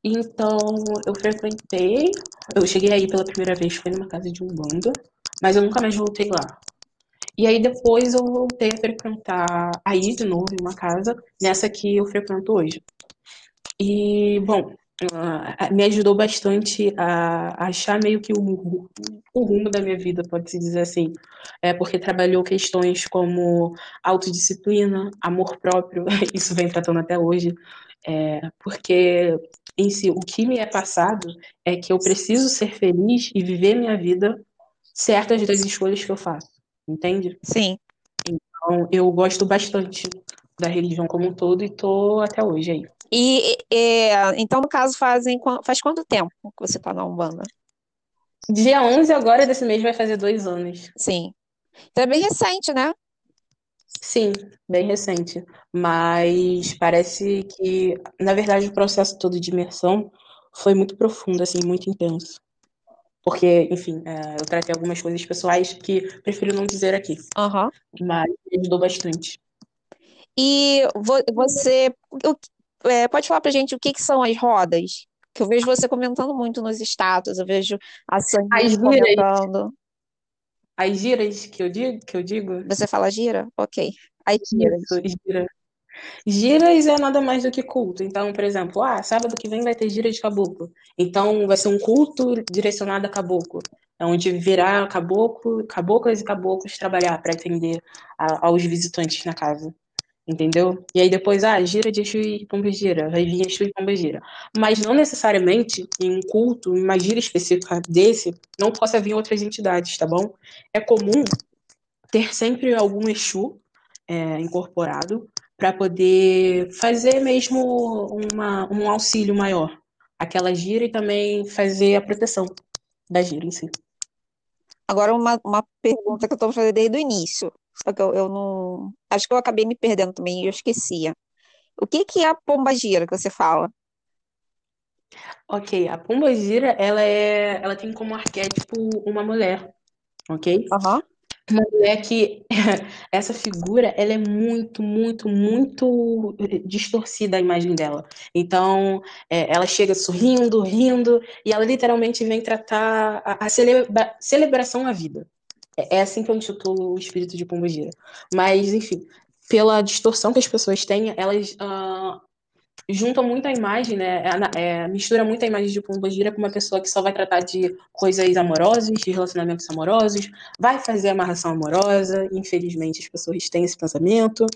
Então, eu frequentei, eu cheguei aí pela primeira vez, foi numa casa de Umbanda, mas eu nunca mais voltei lá. E aí depois eu voltei a frequentar aí de novo em uma casa, nessa que eu frequento hoje. E, bom, uh, me ajudou bastante a, achar meio que o, o rumo da minha vida, pode-se dizer assim. É porque trabalhou questões como autodisciplina, amor próprio, isso vem tratando até hoje. É, porque em si, o que me é passado é que eu preciso ser feliz e viver minha vida certas das escolhas que eu faço, entende? Sim. Então, eu gosto bastante da religião como um todo e tô até hoje aí. E, então, no caso, fazem, faz quanto tempo que você tá na Umbanda? Dia 11 agora desse mês vai fazer dois anos. Sim. Então é bem recente, né? Sim, bem recente. Mas parece que, na verdade, o processo todo de imersão foi muito profundo, assim, muito intenso. Porque, enfim, é, eu tratei algumas coisas pessoais que prefiro não dizer aqui. Uhum. Mas me ajudou bastante. E você é, pode falar pra gente o que, que são as rodas? Que eu vejo você comentando muito nos status, eu vejo a Sandy comentando. As giras que eu digo, que eu digo? Você fala gira? Ok. As giras. Isso, gira. Giras é nada mais do que culto. Então, por exemplo, ah, sábado que vem vai ter gira de caboclo. Então, vai ser um culto direcionado a caboclo. Onde virá caboclo, caboclas e caboclos trabalhar para atender a, aos visitantes na casa entendeu? E aí depois, ah, gira de Exu e Pomba gira, vai vir Exu e Pomba gira. Mas não necessariamente em um culto, uma gira específica desse, não possa vir outras entidades, tá bom? É comum ter sempre algum Exu é, incorporado para poder fazer mesmo uma, um auxílio maior aquela gira e também fazer a proteção da gira em si. Agora, uma, uma pergunta que eu estou fazendo desde o início. Só que eu, eu não. Acho que eu acabei me perdendo também e eu esquecia. O que que é a pomba gira que você fala? Ok, a pomba gira, ela é, ela tem como arquétipo uma mulher, ok? Aham. Uma mulher que essa figura, ela é muito, muito, muito distorcida a imagem dela. Então, é, ela chega sorrindo, rindo, e ela literalmente vem tratar a, a celebra, celebração à vida. É, é assim que eu intitulo o espírito de Pombogira. Mas, enfim, pela distorção que as pessoas têm, elas uh, juntam muito a imagem, né? É, é, mistura muito a imagem de Pombogira com uma pessoa que só vai tratar de coisas amorosas, de relacionamentos amorosos, vai fazer amarração amorosa. Infelizmente, as pessoas têm esse pensamento,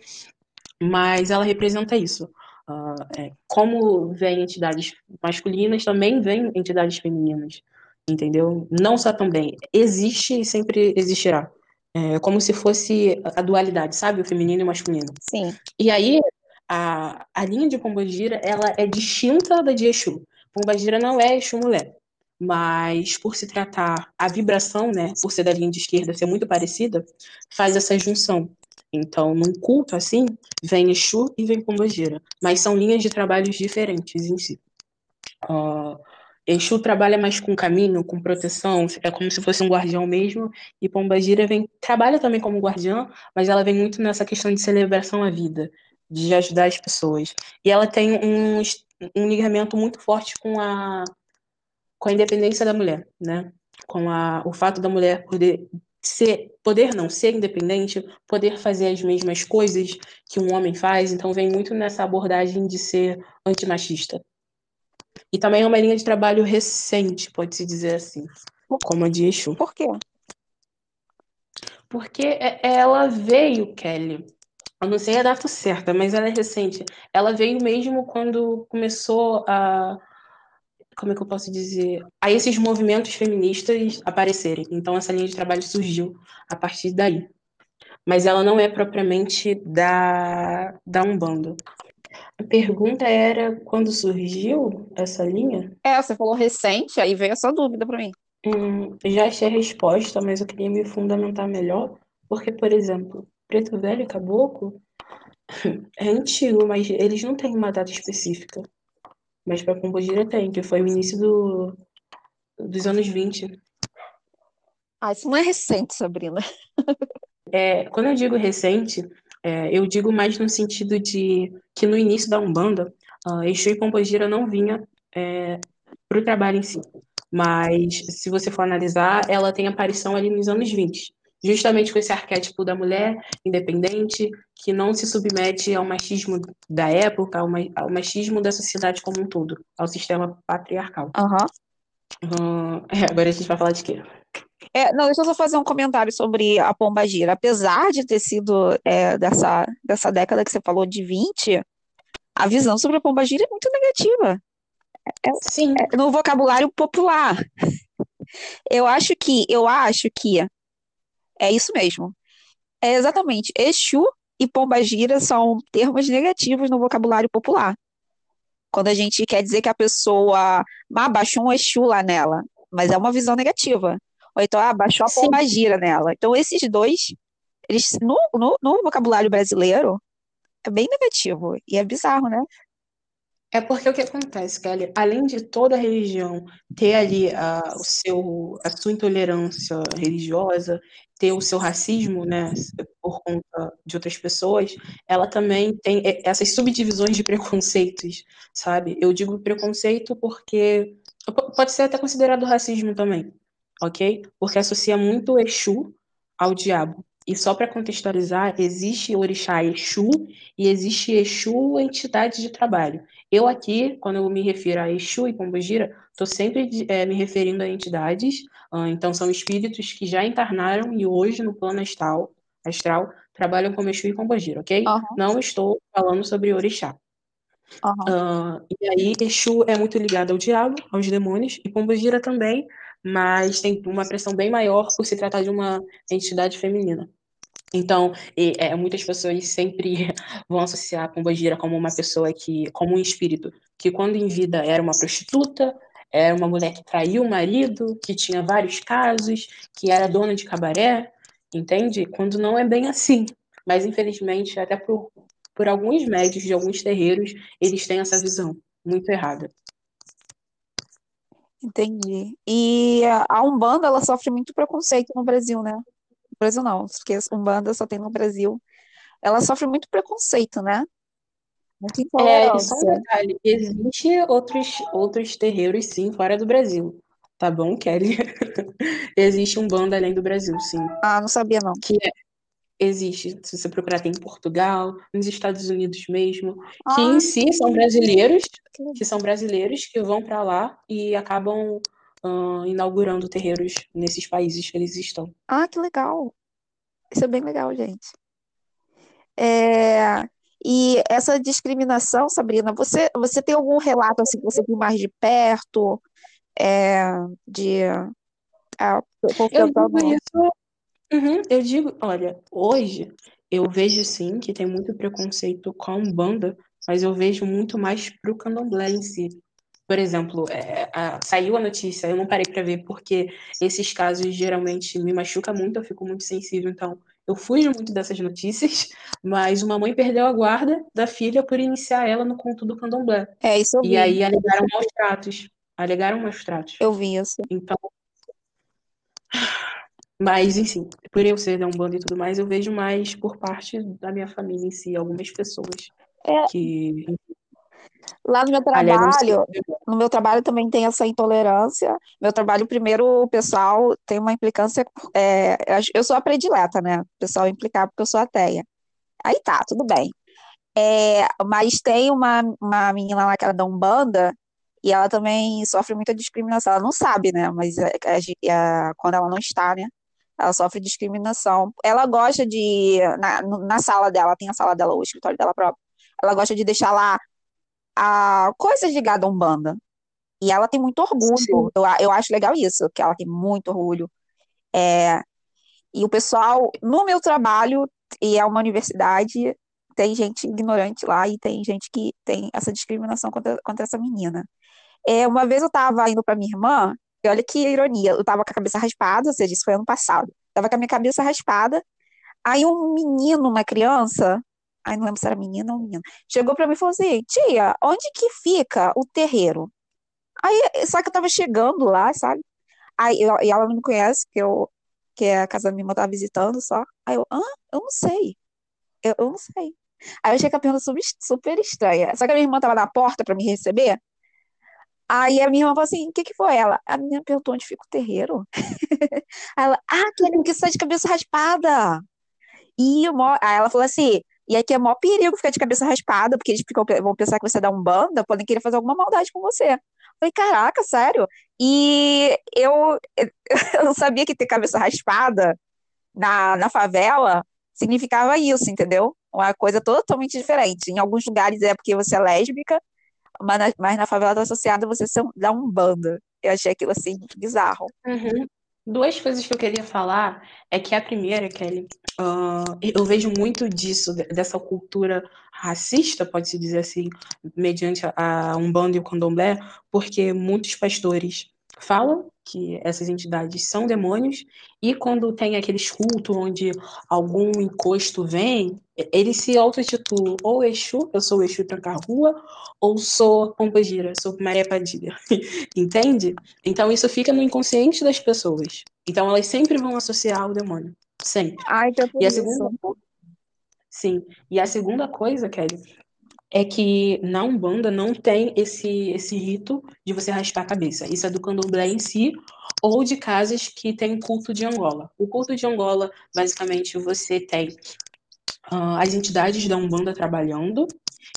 mas ela representa isso. Uh, é, como vem entidades masculinas, também vem entidades femininas entendeu? Não só também, existe e sempre existirá. É como se fosse a dualidade, sabe? O feminino e o masculino. Sim. E aí, a, a linha de Pombagira, ela é distinta da de Exu. Pombagira não é Exu mulher. Mas, por se tratar a vibração, né? Por ser da linha de esquerda ser muito parecida, faz essa junção. Então, num culto assim, vem Exu e vem Pombagira. Mas são linhas de trabalhos diferentes em si. Uh, Exu trabalha mais com caminho, com proteção, é como se fosse um guardião mesmo, e Pombagira vem, trabalha também como guardião, mas ela vem muito nessa questão de celebração à vida, de ajudar as pessoas. E ela tem um, um ligamento muito forte com a, com a independência da mulher, né? Com a, o fato da mulher poder ser, poder não, ser independente, poder fazer as mesmas coisas que um homem faz, então vem muito nessa abordagem de ser antimachista. E também é uma linha de trabalho recente, pode-se dizer assim, como a de Exu. Por quê? Porque é, ela veio, Kelly, eu não sei a data certa, mas ela é recente. Ela veio mesmo quando começou a. Como é que eu posso dizer? A esses movimentos feministas aparecerem. Então, essa linha de trabalho surgiu a partir daí. Mas ela não é propriamente da, da Umbanda. A pergunta era quando surgiu essa linha? É, você falou recente, aí veio essa dúvida para mim. Hum, já achei a resposta, mas eu queria me fundamentar melhor, porque, por exemplo, Preto Velho e Caboclo é antigo, mas eles não têm uma data específica. Mas para Pombogira tem, que foi o início do, dos anos 20. Ah, isso não é recente, Sabrina. é, quando eu digo recente, é, eu digo mais no sentido de que no início da Umbanda, uh, Exu e Pombogira não vinha é, para o trabalho em si. mas se você for analisar, ela tem aparição ali nos anos 20, justamente com esse arquétipo da mulher independente, que não se submete ao machismo da época, ao, machismo da sociedade como um todo, ao sistema patriarcal. Aham. Hum, é, agora a gente vai falar de quê? É, não, deixa eu só fazer um comentário sobre a Pomba Gira. Apesar de ter sido é, dessa, dessa década que você falou de 20, a visão sobre a Pomba Gira é muito negativa. É, Sim. é no vocabulário popular. Eu acho que, eu acho que é isso mesmo. É exatamente. Exu e Pomba Gira são termos negativos no vocabulário popular. Quando a gente quer dizer que a pessoa ah, baixou um Exu lá nela, mas é uma visão negativa. Ou então, ah, baixou a pomba gira nela. Então, esses dois, eles, no, no, no vocabulário brasileiro, é bem negativo. E é bizarro, né? É porque o que acontece, Kelly, além de toda religião ter ali a, o seu, a sua intolerância religiosa, ter o seu racismo, né, por conta de outras pessoas, ela também tem essas subdivisões de preconceitos, sabe? Eu digo preconceito porque pode ser até considerado racismo também, ok? Porque associa muito Exu ao diabo. E só para contextualizar, existe orixá Exu e existe Exu entidade de trabalho. Eu aqui, quando eu me refiro a Exu e Pombogira, estou sempre é, me referindo a entidades, uh, então são espíritos que já encarnaram e hoje no plano astral, astral trabalham com Exu e Pombogira, ok? Uhum. Não estou falando sobre orixá. Uhum. Uh, e aí, Exu é muito ligado ao diabo, aos demônios, e Pombogira também, mas tem uma pressão bem maior por se tratar de uma entidade feminina. Então, e, é, muitas pessoas sempre vão associar a Pombogira como uma pessoa que, como um espírito, que quando em vida era uma prostituta, era uma mulher que traiu o marido, que tinha vários casos, que era dona de cabaré, entende? Quando não é bem assim. Mas, infelizmente, até por, por alguns médios de alguns terreiros, eles têm essa visão muito errada. Entendi. E a Umbanda, ela sofre muito preconceito no Brasil, né? No Brasil não, porque Umbanda só tem no Brasil. Ela sofre muito preconceito, né? Muito É, só um detalhe, existe outros, outros terreiros, sim, fora do Brasil. Tá bom, Kelly? existe um banda além do Brasil, sim. Ah, não sabia não. Que é, existe, se você procurar, tem em Portugal, nos Estados Unidos mesmo, ah, que em si são brasileiros, que são brasileiros que vão para lá e acabam uh, inaugurando terreiros nesses países que eles estão. Ah, que legal. Isso é bem legal, gente. É... E essa discriminação, Sabrina, você, você tem algum relato assim que você viu mais de perto? É, de. Ah, eu isso. Uhum, eu digo, olha, hoje eu vejo sim que tem muito preconceito com a Umbanda, mas eu vejo muito mais pro candomblé em si. Por exemplo, é, a, saiu a notícia, eu não parei para ver porque esses casos geralmente me machucam muito, eu fico muito sensível, então eu fujo muito dessas notícias, mas uma mãe perdeu a guarda da filha por iniciar ela no conto do candomblé. É, isso eu vi. E aí alegaram maus tratos. Alegaram maus tratos. Eu vi isso. Então. Mas, enfim, por eu ser da Umbanda e tudo mais, eu vejo mais por parte da minha família em si, algumas pessoas é. que Lá no meu trabalho, no meu trabalho também tem essa intolerância. Meu trabalho, primeiro, o pessoal tem uma implicância. É, eu sou a predileta, né? O pessoal implicar porque eu sou ateia. Aí tá, tudo bem. É, mas tem uma, uma menina lá que era da Umbanda, e ela também sofre muita discriminação. Ela não sabe, né? Mas é, quando ela não está, né? Ela sofre discriminação. Ela gosta de. Na, na sala dela, tem a sala dela, o escritório dela próprio. Ela gosta de deixar lá a coisas ligadas a Umbanda. E ela tem muito orgulho. Eu, eu acho legal isso, que ela tem muito orgulho. É, e o pessoal, no meu trabalho, e é uma universidade, tem gente ignorante lá e tem gente que tem essa discriminação contra, contra essa menina. É, uma vez eu estava indo para minha irmã, e olha que ironia, eu estava com a cabeça raspada, ou seja, isso foi ano passado. Tava com a minha cabeça raspada. Aí um menino, uma criança, Ai, não lembro se era menina ou menina. Chegou para mim e falou assim: tia, onde que fica o terreiro? Aí, só que eu tava chegando lá, sabe? Aí, eu, e ela não me conhece, que, eu, que a casa da minha irmã tava visitando só. Aí eu, hã? Eu não sei. Eu, eu não sei. Aí eu achei que a pergunta super, super estranha. Só que a minha irmã tava na porta para me receber. Aí a minha irmã falou assim: o que que foi ela? A menina perguntou onde fica o terreiro. Ela, ah, aquele que sai de cabeça raspada. E o mó... Aí ela falou assim: e aqui é maior perigo ficar de cabeça raspada, porque eles ficam, vão pensar que você dá um banda, podem querer fazer alguma maldade com você. Eu falei, caraca, sério? E eu, eu não sabia que ter cabeça raspada na, na favela significava isso, entendeu? Uma coisa totalmente diferente. Em alguns lugares é porque você é lésbica, mas na, mas na favela tá associada você ser, um banda. Eu achei aquilo assim bizarro. Uhum. Duas coisas que eu queria falar é que a primeira, Kelly, uh, eu vejo muito disso, dessa cultura racista, pode-se dizer assim, mediante a, a Umbanda e o Candomblé, porque muitos pastores falam que essas entidades são demônios, e quando tem aqueles cultos onde algum encosto vem, eles se auto-intitulam ou Exu, eu sou o Exu Tranca-Rua, ou sou Pombagira, sou Maria Padilha, entende? Então isso fica no inconsciente das pessoas. Então elas sempre vão associar o demônio, sempre. Ai, então e a segunda Sim, e a segunda coisa, Kelly, é que na Umbanda não tem esse, esse rito de você raspar a cabeça. Isso é do candomblé em si ou de casas que tem culto de Angola. O culto de Angola, basicamente, você tem uh, as entidades da Umbanda trabalhando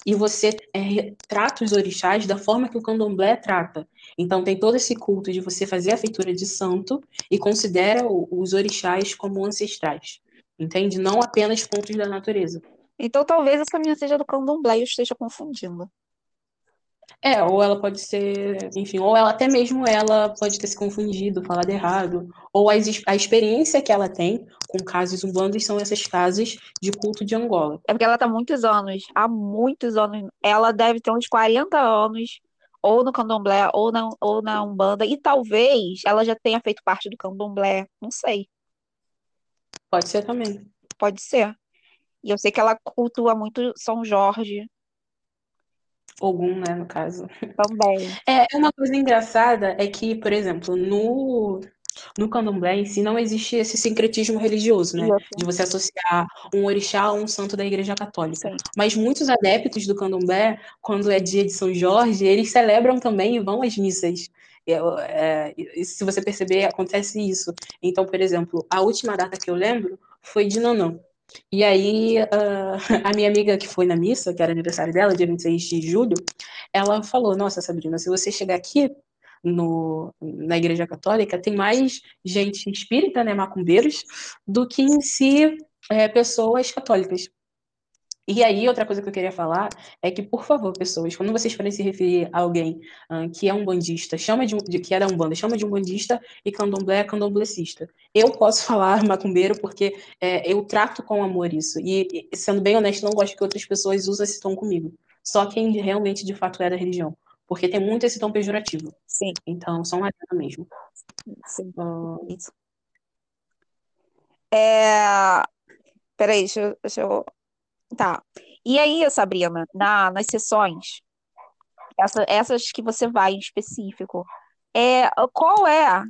e você é, trata os orixás da forma que o candomblé trata. Então tem todo esse culto de você fazer a feitura de santo e considera os orixás como ancestrais. Entende? Não apenas pontos da natureza. Então talvez essa minha seja do candomblé e eu esteja confundindo. É, ou ela pode ser, enfim, ou ela até mesmo ela pode ter se confundido, falado errado, ou a, a experiência que ela tem com casos umbandos são essas casas de culto de Angola. É porque ela tá há muitos anos, há muitos anos, ela deve ter uns 40 anos, ou no candomblé, ou na, ou na Umbanda, e talvez ela já tenha feito parte do candomblé, não sei. Pode ser também. Pode ser. E eu sei que ela cultua muito São Jorge. Ogum, né, no caso. Também. É, uma coisa engraçada é que, por exemplo, no, no candomblé em si não existe esse sincretismo religioso, né? De você associar um orixá a um santo da igreja católica. Sim. Mas muitos adeptos do candomblé, quando é dia de São Jorge, eles celebram também e vão às missas. É, é, se você perceber, acontece isso. Então, por exemplo, a última data que eu lembro foi de Nanã. E aí, uh, a minha amiga que foi na missa, que era aniversário dela, dia 26 de julho, ela falou: Nossa, Sabrina, se você chegar aqui no, na Igreja Católica, tem mais gente espírita, né, macumbeiros, do que em si é, pessoas católicas. E aí, outra coisa que eu queria falar é que, por favor, pessoas, quando vocês forem se referir a alguém uh, que é um bandista, chama de, de que é da Umbanda, chama de um bandista e candomblé é candomblecista. Eu posso falar macumbeiro porque é, eu trato com amor isso. E, sendo bem honesto, não gosto que outras pessoas usem esse tom comigo. Só quem realmente, de fato, é da religião. Porque tem muito esse tom pejorativo. Sim. Então, são uma mesmo. Sim. Uh... Isso. É... Peraí, deixa eu, deixa eu Tá. E aí, Sabrina, na, nas sessões, essa, essas que você vai em específico, é, qual é?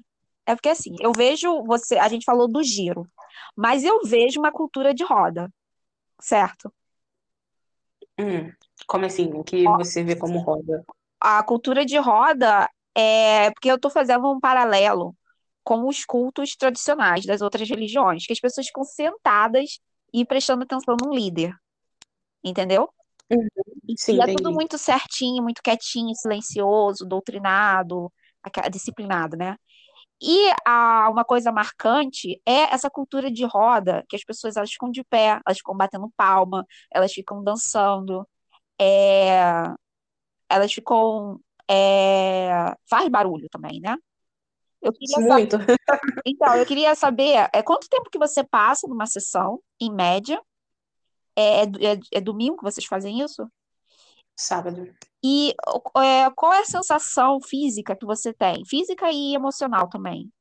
É porque assim, eu vejo você, a gente falou do giro, mas eu vejo uma cultura de roda, certo? Hum, como assim? O que você vê como roda? A cultura de roda é porque eu estou fazendo um paralelo com os cultos tradicionais das outras religiões, que as pessoas ficam sentadas e prestando atenção no líder entendeu? Uhum. Sim, e é tudo muito certinho, muito quietinho, silencioso, doutrinado, disciplinado, né? E a, uma coisa marcante é essa cultura de roda, que as pessoas elas ficam de pé, elas ficam batendo palma, elas ficam dançando, é, elas ficam. É, faz barulho também, né? Eu queria Muito. Saber, então, eu queria saber é, quanto tempo que você passa numa sessão, em média, é, é, é, é domingo que vocês fazem isso? Sábado. E é, qual é a sensação física que você tem? Física e emocional também.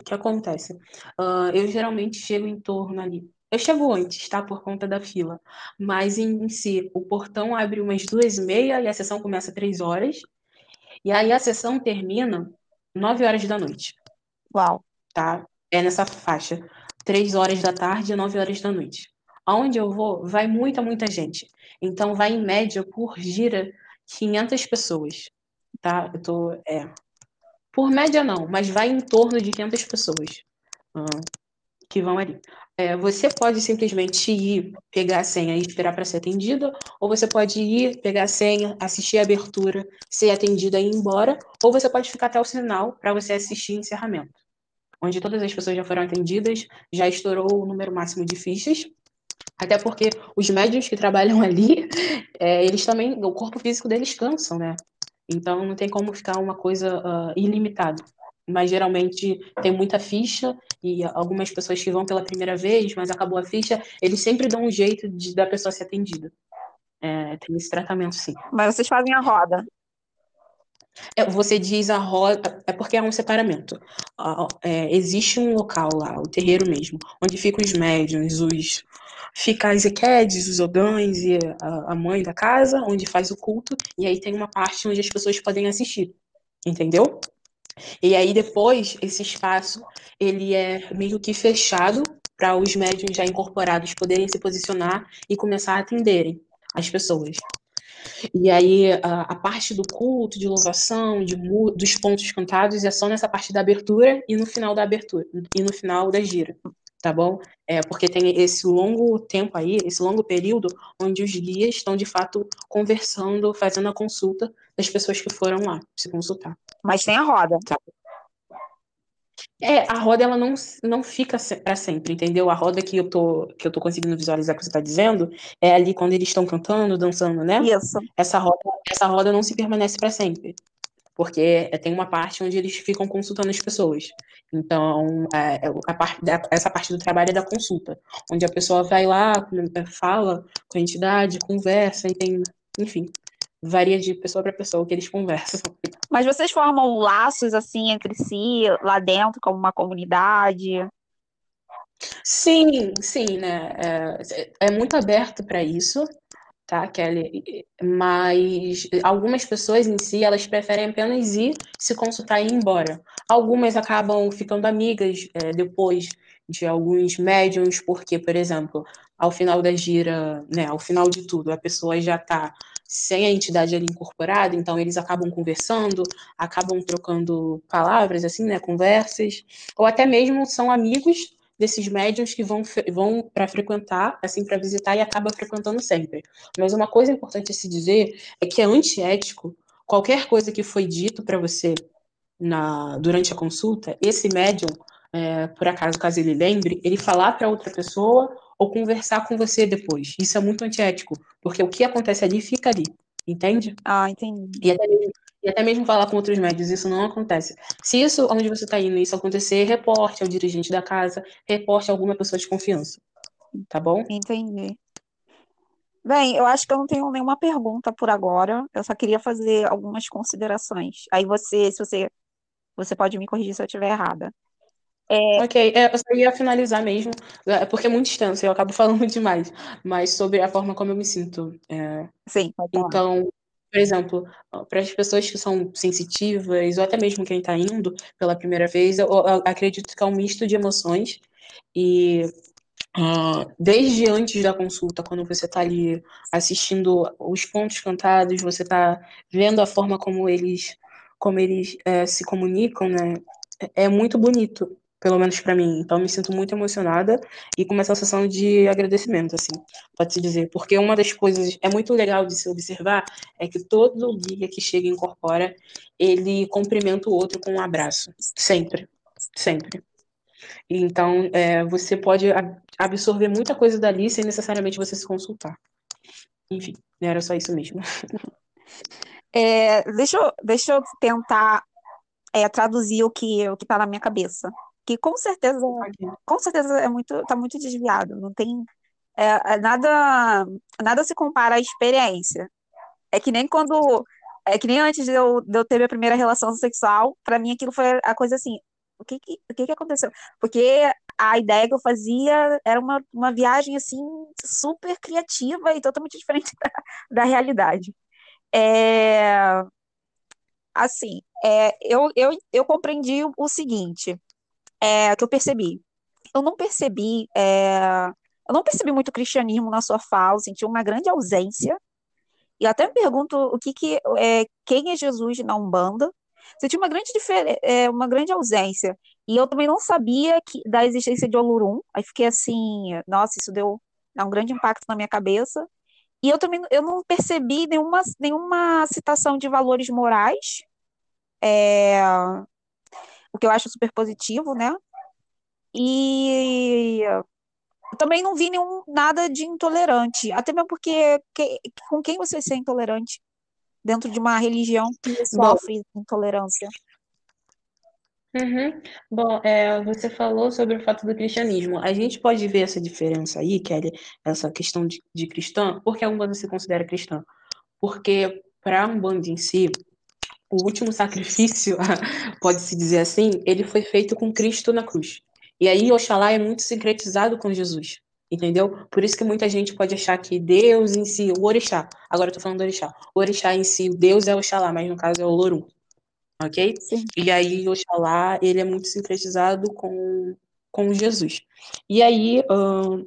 O que acontece? Uh, eu geralmente chego em torno ali. Eu chego antes, tá? Por conta da fila. Mas em, em si, o portão abre umas duas e meia e a sessão começa três horas. E aí a sessão termina nove horas da noite. Uau. Tá? É nessa faixa. Três horas da tarde e nove horas da noite. Aonde eu vou, vai muita, muita gente. Então, vai em média por gira 500 pessoas. tá? Eu tô, é, por média não, mas vai em torno de 500 pessoas que vão ali. É, você pode simplesmente ir pegar a senha e esperar para ser atendida, ou você pode ir pegar a senha, assistir a abertura, ser atendida e ir embora, ou você pode ficar até o final para você assistir encerramento, onde todas as pessoas já foram atendidas, já estourou o número máximo de fichas, até porque os médios que trabalham ali, é, eles também, o corpo físico deles cansam, né? Então não tem como ficar uma coisa uh, ilimitada mas geralmente tem muita ficha e algumas pessoas que vão pela primeira vez, mas acabou a ficha, eles sempre dão um jeito de da pessoa ser atendida. É, tem esse tratamento, sim. Mas vocês fazem a roda. É, você diz a roda, é porque é um separamento. É, existe um local lá, o terreiro mesmo, onde ficam os médiums, os fica as equedes, os ogães e a, a mãe da casa, onde faz o culto, e aí tem uma parte onde as pessoas podem assistir. Entendeu? E aí depois esse espaço ele é meio que fechado para os médiums já incorporados poderem se posicionar e começar a atenderem as pessoas. E aí a, a parte do culto, de louvação, de, dos pontos cantados é só nessa parte da abertura e no final da abertura e no final da gira, tá bom? É porque tem esse longo tempo aí, esse longo período onde os guias estão de fato conversando, fazendo a consulta das pessoas que foram lá se consultar. Mas tem a roda. Tá. É, a roda ela não, não fica para sempre, entendeu? A roda que eu tô que eu tô conseguindo visualizar que você está dizendo é ali quando eles estão cantando, dançando, né? Isso. Essa roda, essa roda não se permanece para sempre. Porque tem uma parte onde eles ficam consultando as pessoas. Então, é, é a parte, essa parte do trabalho é da consulta, onde a pessoa vai lá, fala com a entidade, conversa e tem, enfim, varia de pessoa para pessoa o que eles conversam. Mas vocês formam laços assim entre si, lá dentro, como uma comunidade? Sim, sim, né? É, é muito aberto para isso, tá, Kelly? Mas algumas pessoas em si, elas preferem apenas ir se consultar e ir embora. Algumas acabam ficando amigas é, depois de alguns médiums, porque, por exemplo, ao final da gira, né, ao final de tudo, a pessoa já está sem a entidade ali incorporada, então eles acabam conversando, acabam trocando palavras, assim, né, conversas, ou até mesmo são amigos desses médiums que vão, vão para frequentar, assim, para visitar e acaba frequentando sempre. Mas uma coisa importante a se dizer é que é antiético qualquer coisa que foi dito para você na, durante a consulta, esse médium, é, por acaso, caso ele lembre, ele falar para outra pessoa ou conversar com você depois. Isso é muito antiético, porque o que acontece ali fica ali, entende? Ah, entendi. E até mesmo, e até mesmo falar com outros médios, isso não acontece. Se isso, onde você está indo, isso acontecer, reporte ao dirigente da casa, reporte a alguma pessoa de confiança, tá bom? Entendi. Bem, eu acho que eu não tenho nenhuma pergunta por agora. Eu só queria fazer algumas considerações. Aí você, se você, você pode me corrigir se eu estiver errada. É... Ok, é, eu só ia finalizar mesmo, é, porque é muito extenso, eu acabo falando demais, mas sobre a forma como eu me sinto. É... Sim, Então, por exemplo, para as pessoas que são sensitivas, ou até mesmo quem está indo pela primeira vez, eu, eu, acredito que é um misto de emoções, e uh, desde antes da consulta, quando você está ali assistindo os pontos cantados, você está vendo a forma como eles, como eles é, se comunicam, né? É, é muito bonito pelo menos para mim. Então, me sinto muito emocionada e com uma sensação de agradecimento, assim, pode-se dizer. Porque uma das coisas é muito legal de se observar é que todo guia que chega e incorpora, ele cumprimenta o outro com um abraço. Sempre. Sempre. Então, é, você pode absorver muita coisa dali sem necessariamente você se consultar. Enfim, era só isso mesmo. É, deixa, eu, deixa eu tentar é, traduzir o que o que está na minha cabeça que com certeza, com certeza é muito, tá muito desviado. Não tem é, é, nada, nada se compara à experiência. É que nem quando, é que nem antes de eu, de eu ter minha primeira relação sexual, para mim aquilo foi a coisa assim, o que que, o que que aconteceu? Porque a ideia que eu fazia era uma, uma viagem assim super criativa e totalmente diferente da, da realidade. É, assim, é, eu, eu, eu compreendi o seguinte, é, que eu percebi. Eu não percebi, é, eu não percebi muito cristianismo na sua fala, senti uma grande ausência. E até me pergunto o que que é, quem é Jesus na Umbanda. Tinha uma grande é, uma grande ausência. E eu também não sabia que, da existência de Olorum. Aí fiquei assim, nossa, isso deu, dá um grande impacto na minha cabeça. E eu também eu não percebi nenhuma, nenhuma citação de valores morais, é, o que eu acho super positivo, né? E também não vi nenhum nada de intolerante, até mesmo porque que- com quem você ser intolerante dentro de uma religião que Bom, sofre intolerância? uhum. Bom, é, você falou sobre o fato do cristianismo. A gente pode ver essa diferença aí, Kelly, essa questão de, de cristã, porque a Umbanda se considera cristã. Porque para a Umbanda em si, o último sacrifício, pode-se dizer assim, ele foi feito com Cristo na cruz. E aí Oxalá é muito sincretizado com Jesus, entendeu? Por isso que muita gente pode achar que Deus em si, o Orixá, agora eu tô falando do Orixá, o Orixá em si, Deus é Oxalá, mas no caso é o Lorum, ok? Sim. E aí Oxalá, ele é muito sincretizado com, com Jesus. E aí, ahn,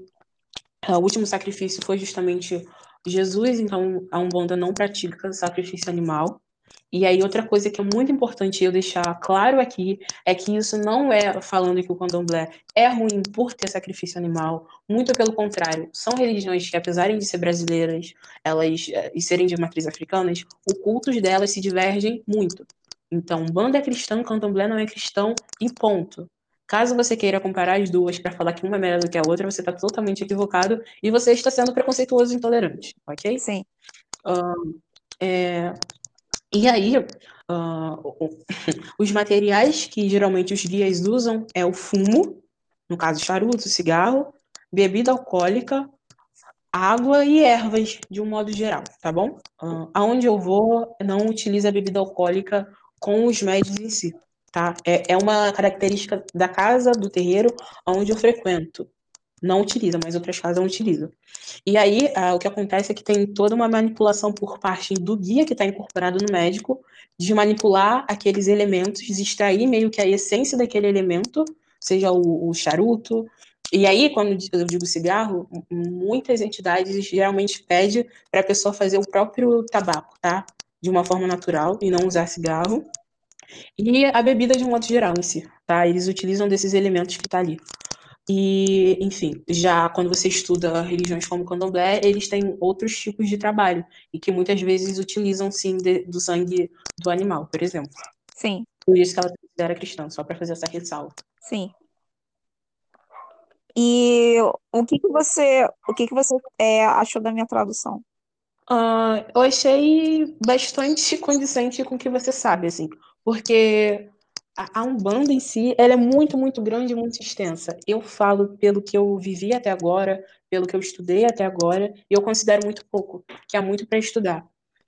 o último sacrifício foi justamente Jesus, então a Umbanda não pratica sacrifício animal. E aí, outra coisa que é muito importante eu deixar claro aqui é que isso não é falando que o candomblé é ruim por ter sacrifício animal, muito pelo contrário. São religiões que, apesar de ser brasileiras elas eh, e serem de matriz africanas, os cultos delas se divergem muito. Então, banda é cristã, candomblé não é cristão e ponto. Caso você queira comparar as duas para falar que uma é melhor do que a outra, você está totalmente equivocado e você está sendo preconceituoso e intolerante, ok? Sim. É, e aí, o- os materiais que geralmente os guias usam é o fumo, no caso charuto, cigarro, bebida alcoólica, água e ervas, de um modo geral, tá bom? Ah, aonde eu vou, não utiliza bebida alcoólica com os médios em si, tá? É, é uma característica da casa, do terreiro, onde eu frequento. Não utiliza, mas outras casas utilizam. E aí, ah, o que acontece é que tem toda uma manipulação por parte do guia que está incorporado no médico, de manipular aqueles elementos, de extrair meio que a essência daquele elemento, seja o, o charuto. E aí, quando eu digo cigarro, muitas entidades geralmente pedem para a pessoa fazer o próprio tabaco, tá? De uma forma natural e não usar cigarro. E a bebida de um modo geral em si, tá? Eles utilizam desses elementos que tá ali. E, enfim, já quando você estuda religiões como o candomblé, eles têm outros tipos de trabalho e que muitas vezes utilizam, sim, de- do sangue do animal, por exemplo. Sim, Por isso que ela considera cristã, só para fazer essa ressalva. sim. E o que que você, o que que você é, achou da minha tradução? Ah, eu achei bastante condizente com o que você sabe, assim, porque a, a Umbanda em si, ela é muito, muito grande e muito extensa. Eu falo pelo que eu vivi até agora, pelo que eu estudei até agora, e eu considero muito pouco, que há muito para estudar.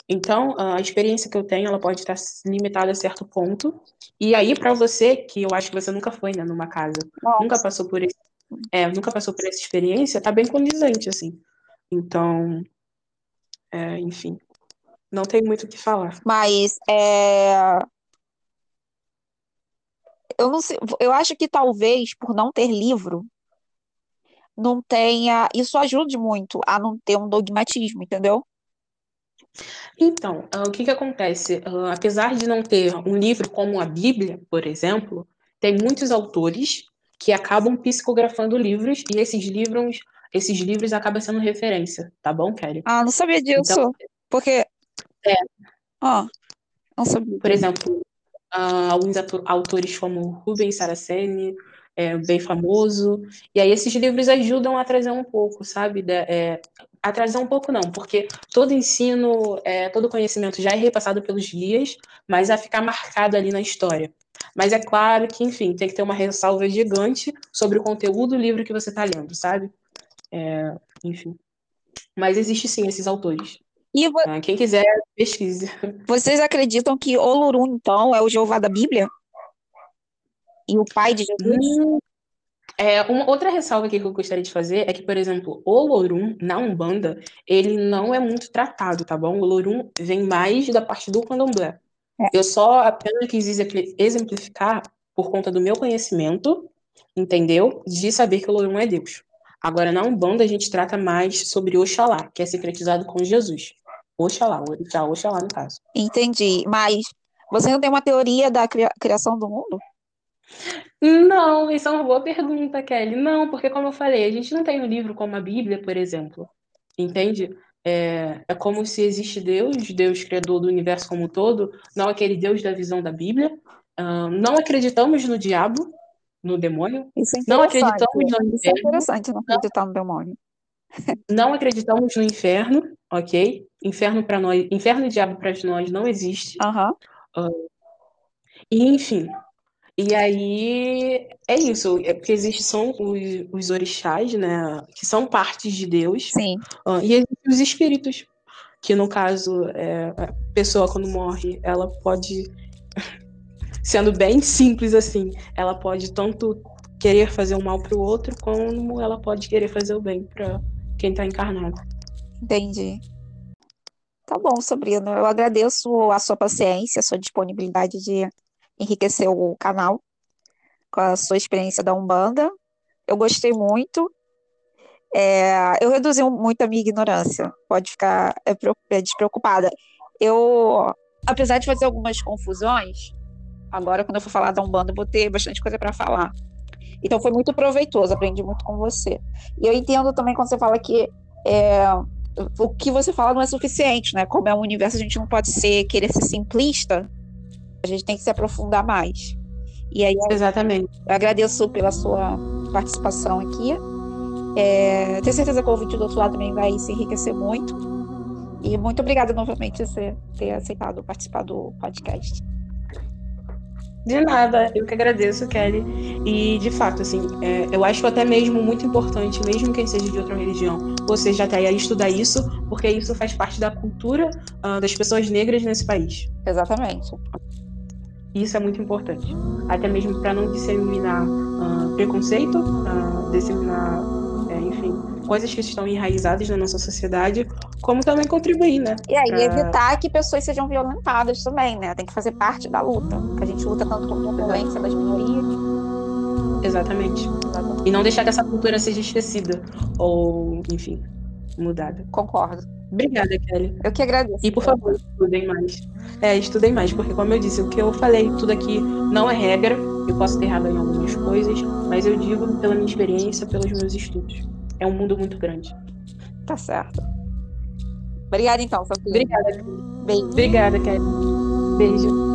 Então, a experiência que eu tenho, ela pode estar limitada a certo ponto. E aí, para você, que eu acho que você nunca foi, né, numa casa, nunca passou por esse, é, nunca passou por essa experiência, tá bem condizente, assim. Então, é, enfim, não tem muito o que falar. mas é, eu não sei, eu acho que talvez por não ter livro, não tenha, isso ajude muito a não ter um dogmatismo, entendeu? Então, ah, o que que acontece? Ah, apesar de não ter um livro como a Bíblia, por exemplo, tem muitos autores que acabam psicografando livros e esses livros, esses livros acabam sendo referência, tá bom, Kelly? Ah, não sabia Então, disso, porque, é, ah, não sabia por exemplo, ah, alguns autores como Rubens Saraceni, é, bem famoso, e aí esses livros ajudam a trazer um pouco, sabe? da- é, a trazer um pouco não, porque todo ensino, é, todo conhecimento já é repassado pelos guias, mas a ficar marcado ali na história. Mas é claro que, enfim, tem que ter uma ressalva gigante sobre o conteúdo do livro que você está lendo, sabe? É, enfim. Mas existe sim esses autores. E vo- Ah, quem quiser, pesquise. vocês acreditam que Olorum, então, é o Jeová da Bíblia? E o pai de Jesus? Hum, É, uma outra ressalva aqui que eu gostaria de fazer é que, por exemplo, o Lorum, na Umbanda, ele não é muito tratado, tá bom? O Lorum vem mais da parte do candomblé. É. Eu só apenas quis exempli- exemplificar por conta do meu conhecimento, entendeu? De saber que o Lorum é Deus. Agora, na Umbanda, a gente trata mais sobre Oxalá, que é secretizado com Jesus. Oxalá, o orixá, Oxalá no caso. Entendi. Mas você não tem uma teoria da cria- criação do mundo? Não, isso é uma boa pergunta, Kelly. Não, porque como eu falei, a gente não tem um livro como a Bíblia, por exemplo. Entende? É, é como se existe Deus, Deus criador do universo como um todo, não aquele Deus da visão da Bíblia. Ah, não acreditamos no diabo, no demônio. Isso é Não interessante. acreditamos no Isso é inferno. interessante, não acreditar no demônio. Não acreditamos no inferno, ok? Inferno para nós, inferno e diabo para nós não existe. Aham. E enfim. E aí é isso, é porque existem são os, os orixás, né, que são partes de Deus, Sim. ah, e existem os espíritos, que no caso é, a pessoa quando morre, ela pode, sendo bem simples assim, ela pode tanto querer fazer o mal para o outro, como ela pode querer fazer o bem para quem está encarnado. Entendi. Tá bom, Sabrina. Eu agradeço a sua paciência, a sua disponibilidade de enriquecer o canal com a sua experiência da Umbanda. Eu gostei muito. É, eu reduzi muito a minha ignorância. Pode ficar é, é, despreocupada. Eu, apesar de fazer algumas confusões, agora quando eu for falar da Umbanda, eu vou ter bastante coisa para falar. Então foi muito proveitoso, aprendi muito com você. E eu entendo também quando você fala que é, o que você fala não é suficiente, né? Como é um universo, a gente não pode ser querer ser simplista. A gente tem que se aprofundar mais. E aí Exatamente. eu agradeço pela sua participação aqui. É, tenho certeza que o ouvinte do outro lado também vai se enriquecer muito. E muito obrigada novamente por você ter aceitado participar do podcast. De nada, eu que agradeço, Kelly. E, de fato, assim, é, eu acho até mesmo muito importante, mesmo quem seja de outra religião, você já até aí estudar isso, porque isso faz parte da cultura ah, das pessoas negras nesse país. Exatamente. Isso é muito importante. Até mesmo para não disseminar ah, preconceito, ah, disseminar, é, enfim, coisas que estão enraizadas na nossa sociedade, como também contribuir, né? E aí, pra- evitar que pessoas sejam violentadas também, né? Tem que fazer parte da luta. Que a gente luta tanto contra a violência das minorias. Exatamente. Exatamente. E não deixar que essa cultura seja esquecida, ou, enfim, mudada. Concordo. Obrigada, Kelly. Eu que agradeço. E por favor, estudem mais. É, estudem mais, porque como eu disse, o que eu falei, tudo aqui não é regra. Eu posso ter errado em algumas coisas, mas eu digo pela minha experiência, pelos meus estudos. É um mundo muito grande. Tá certo. Obrigada, então, Sofia. Obrigada, Beijo. obrigada, Kelly. Beijo.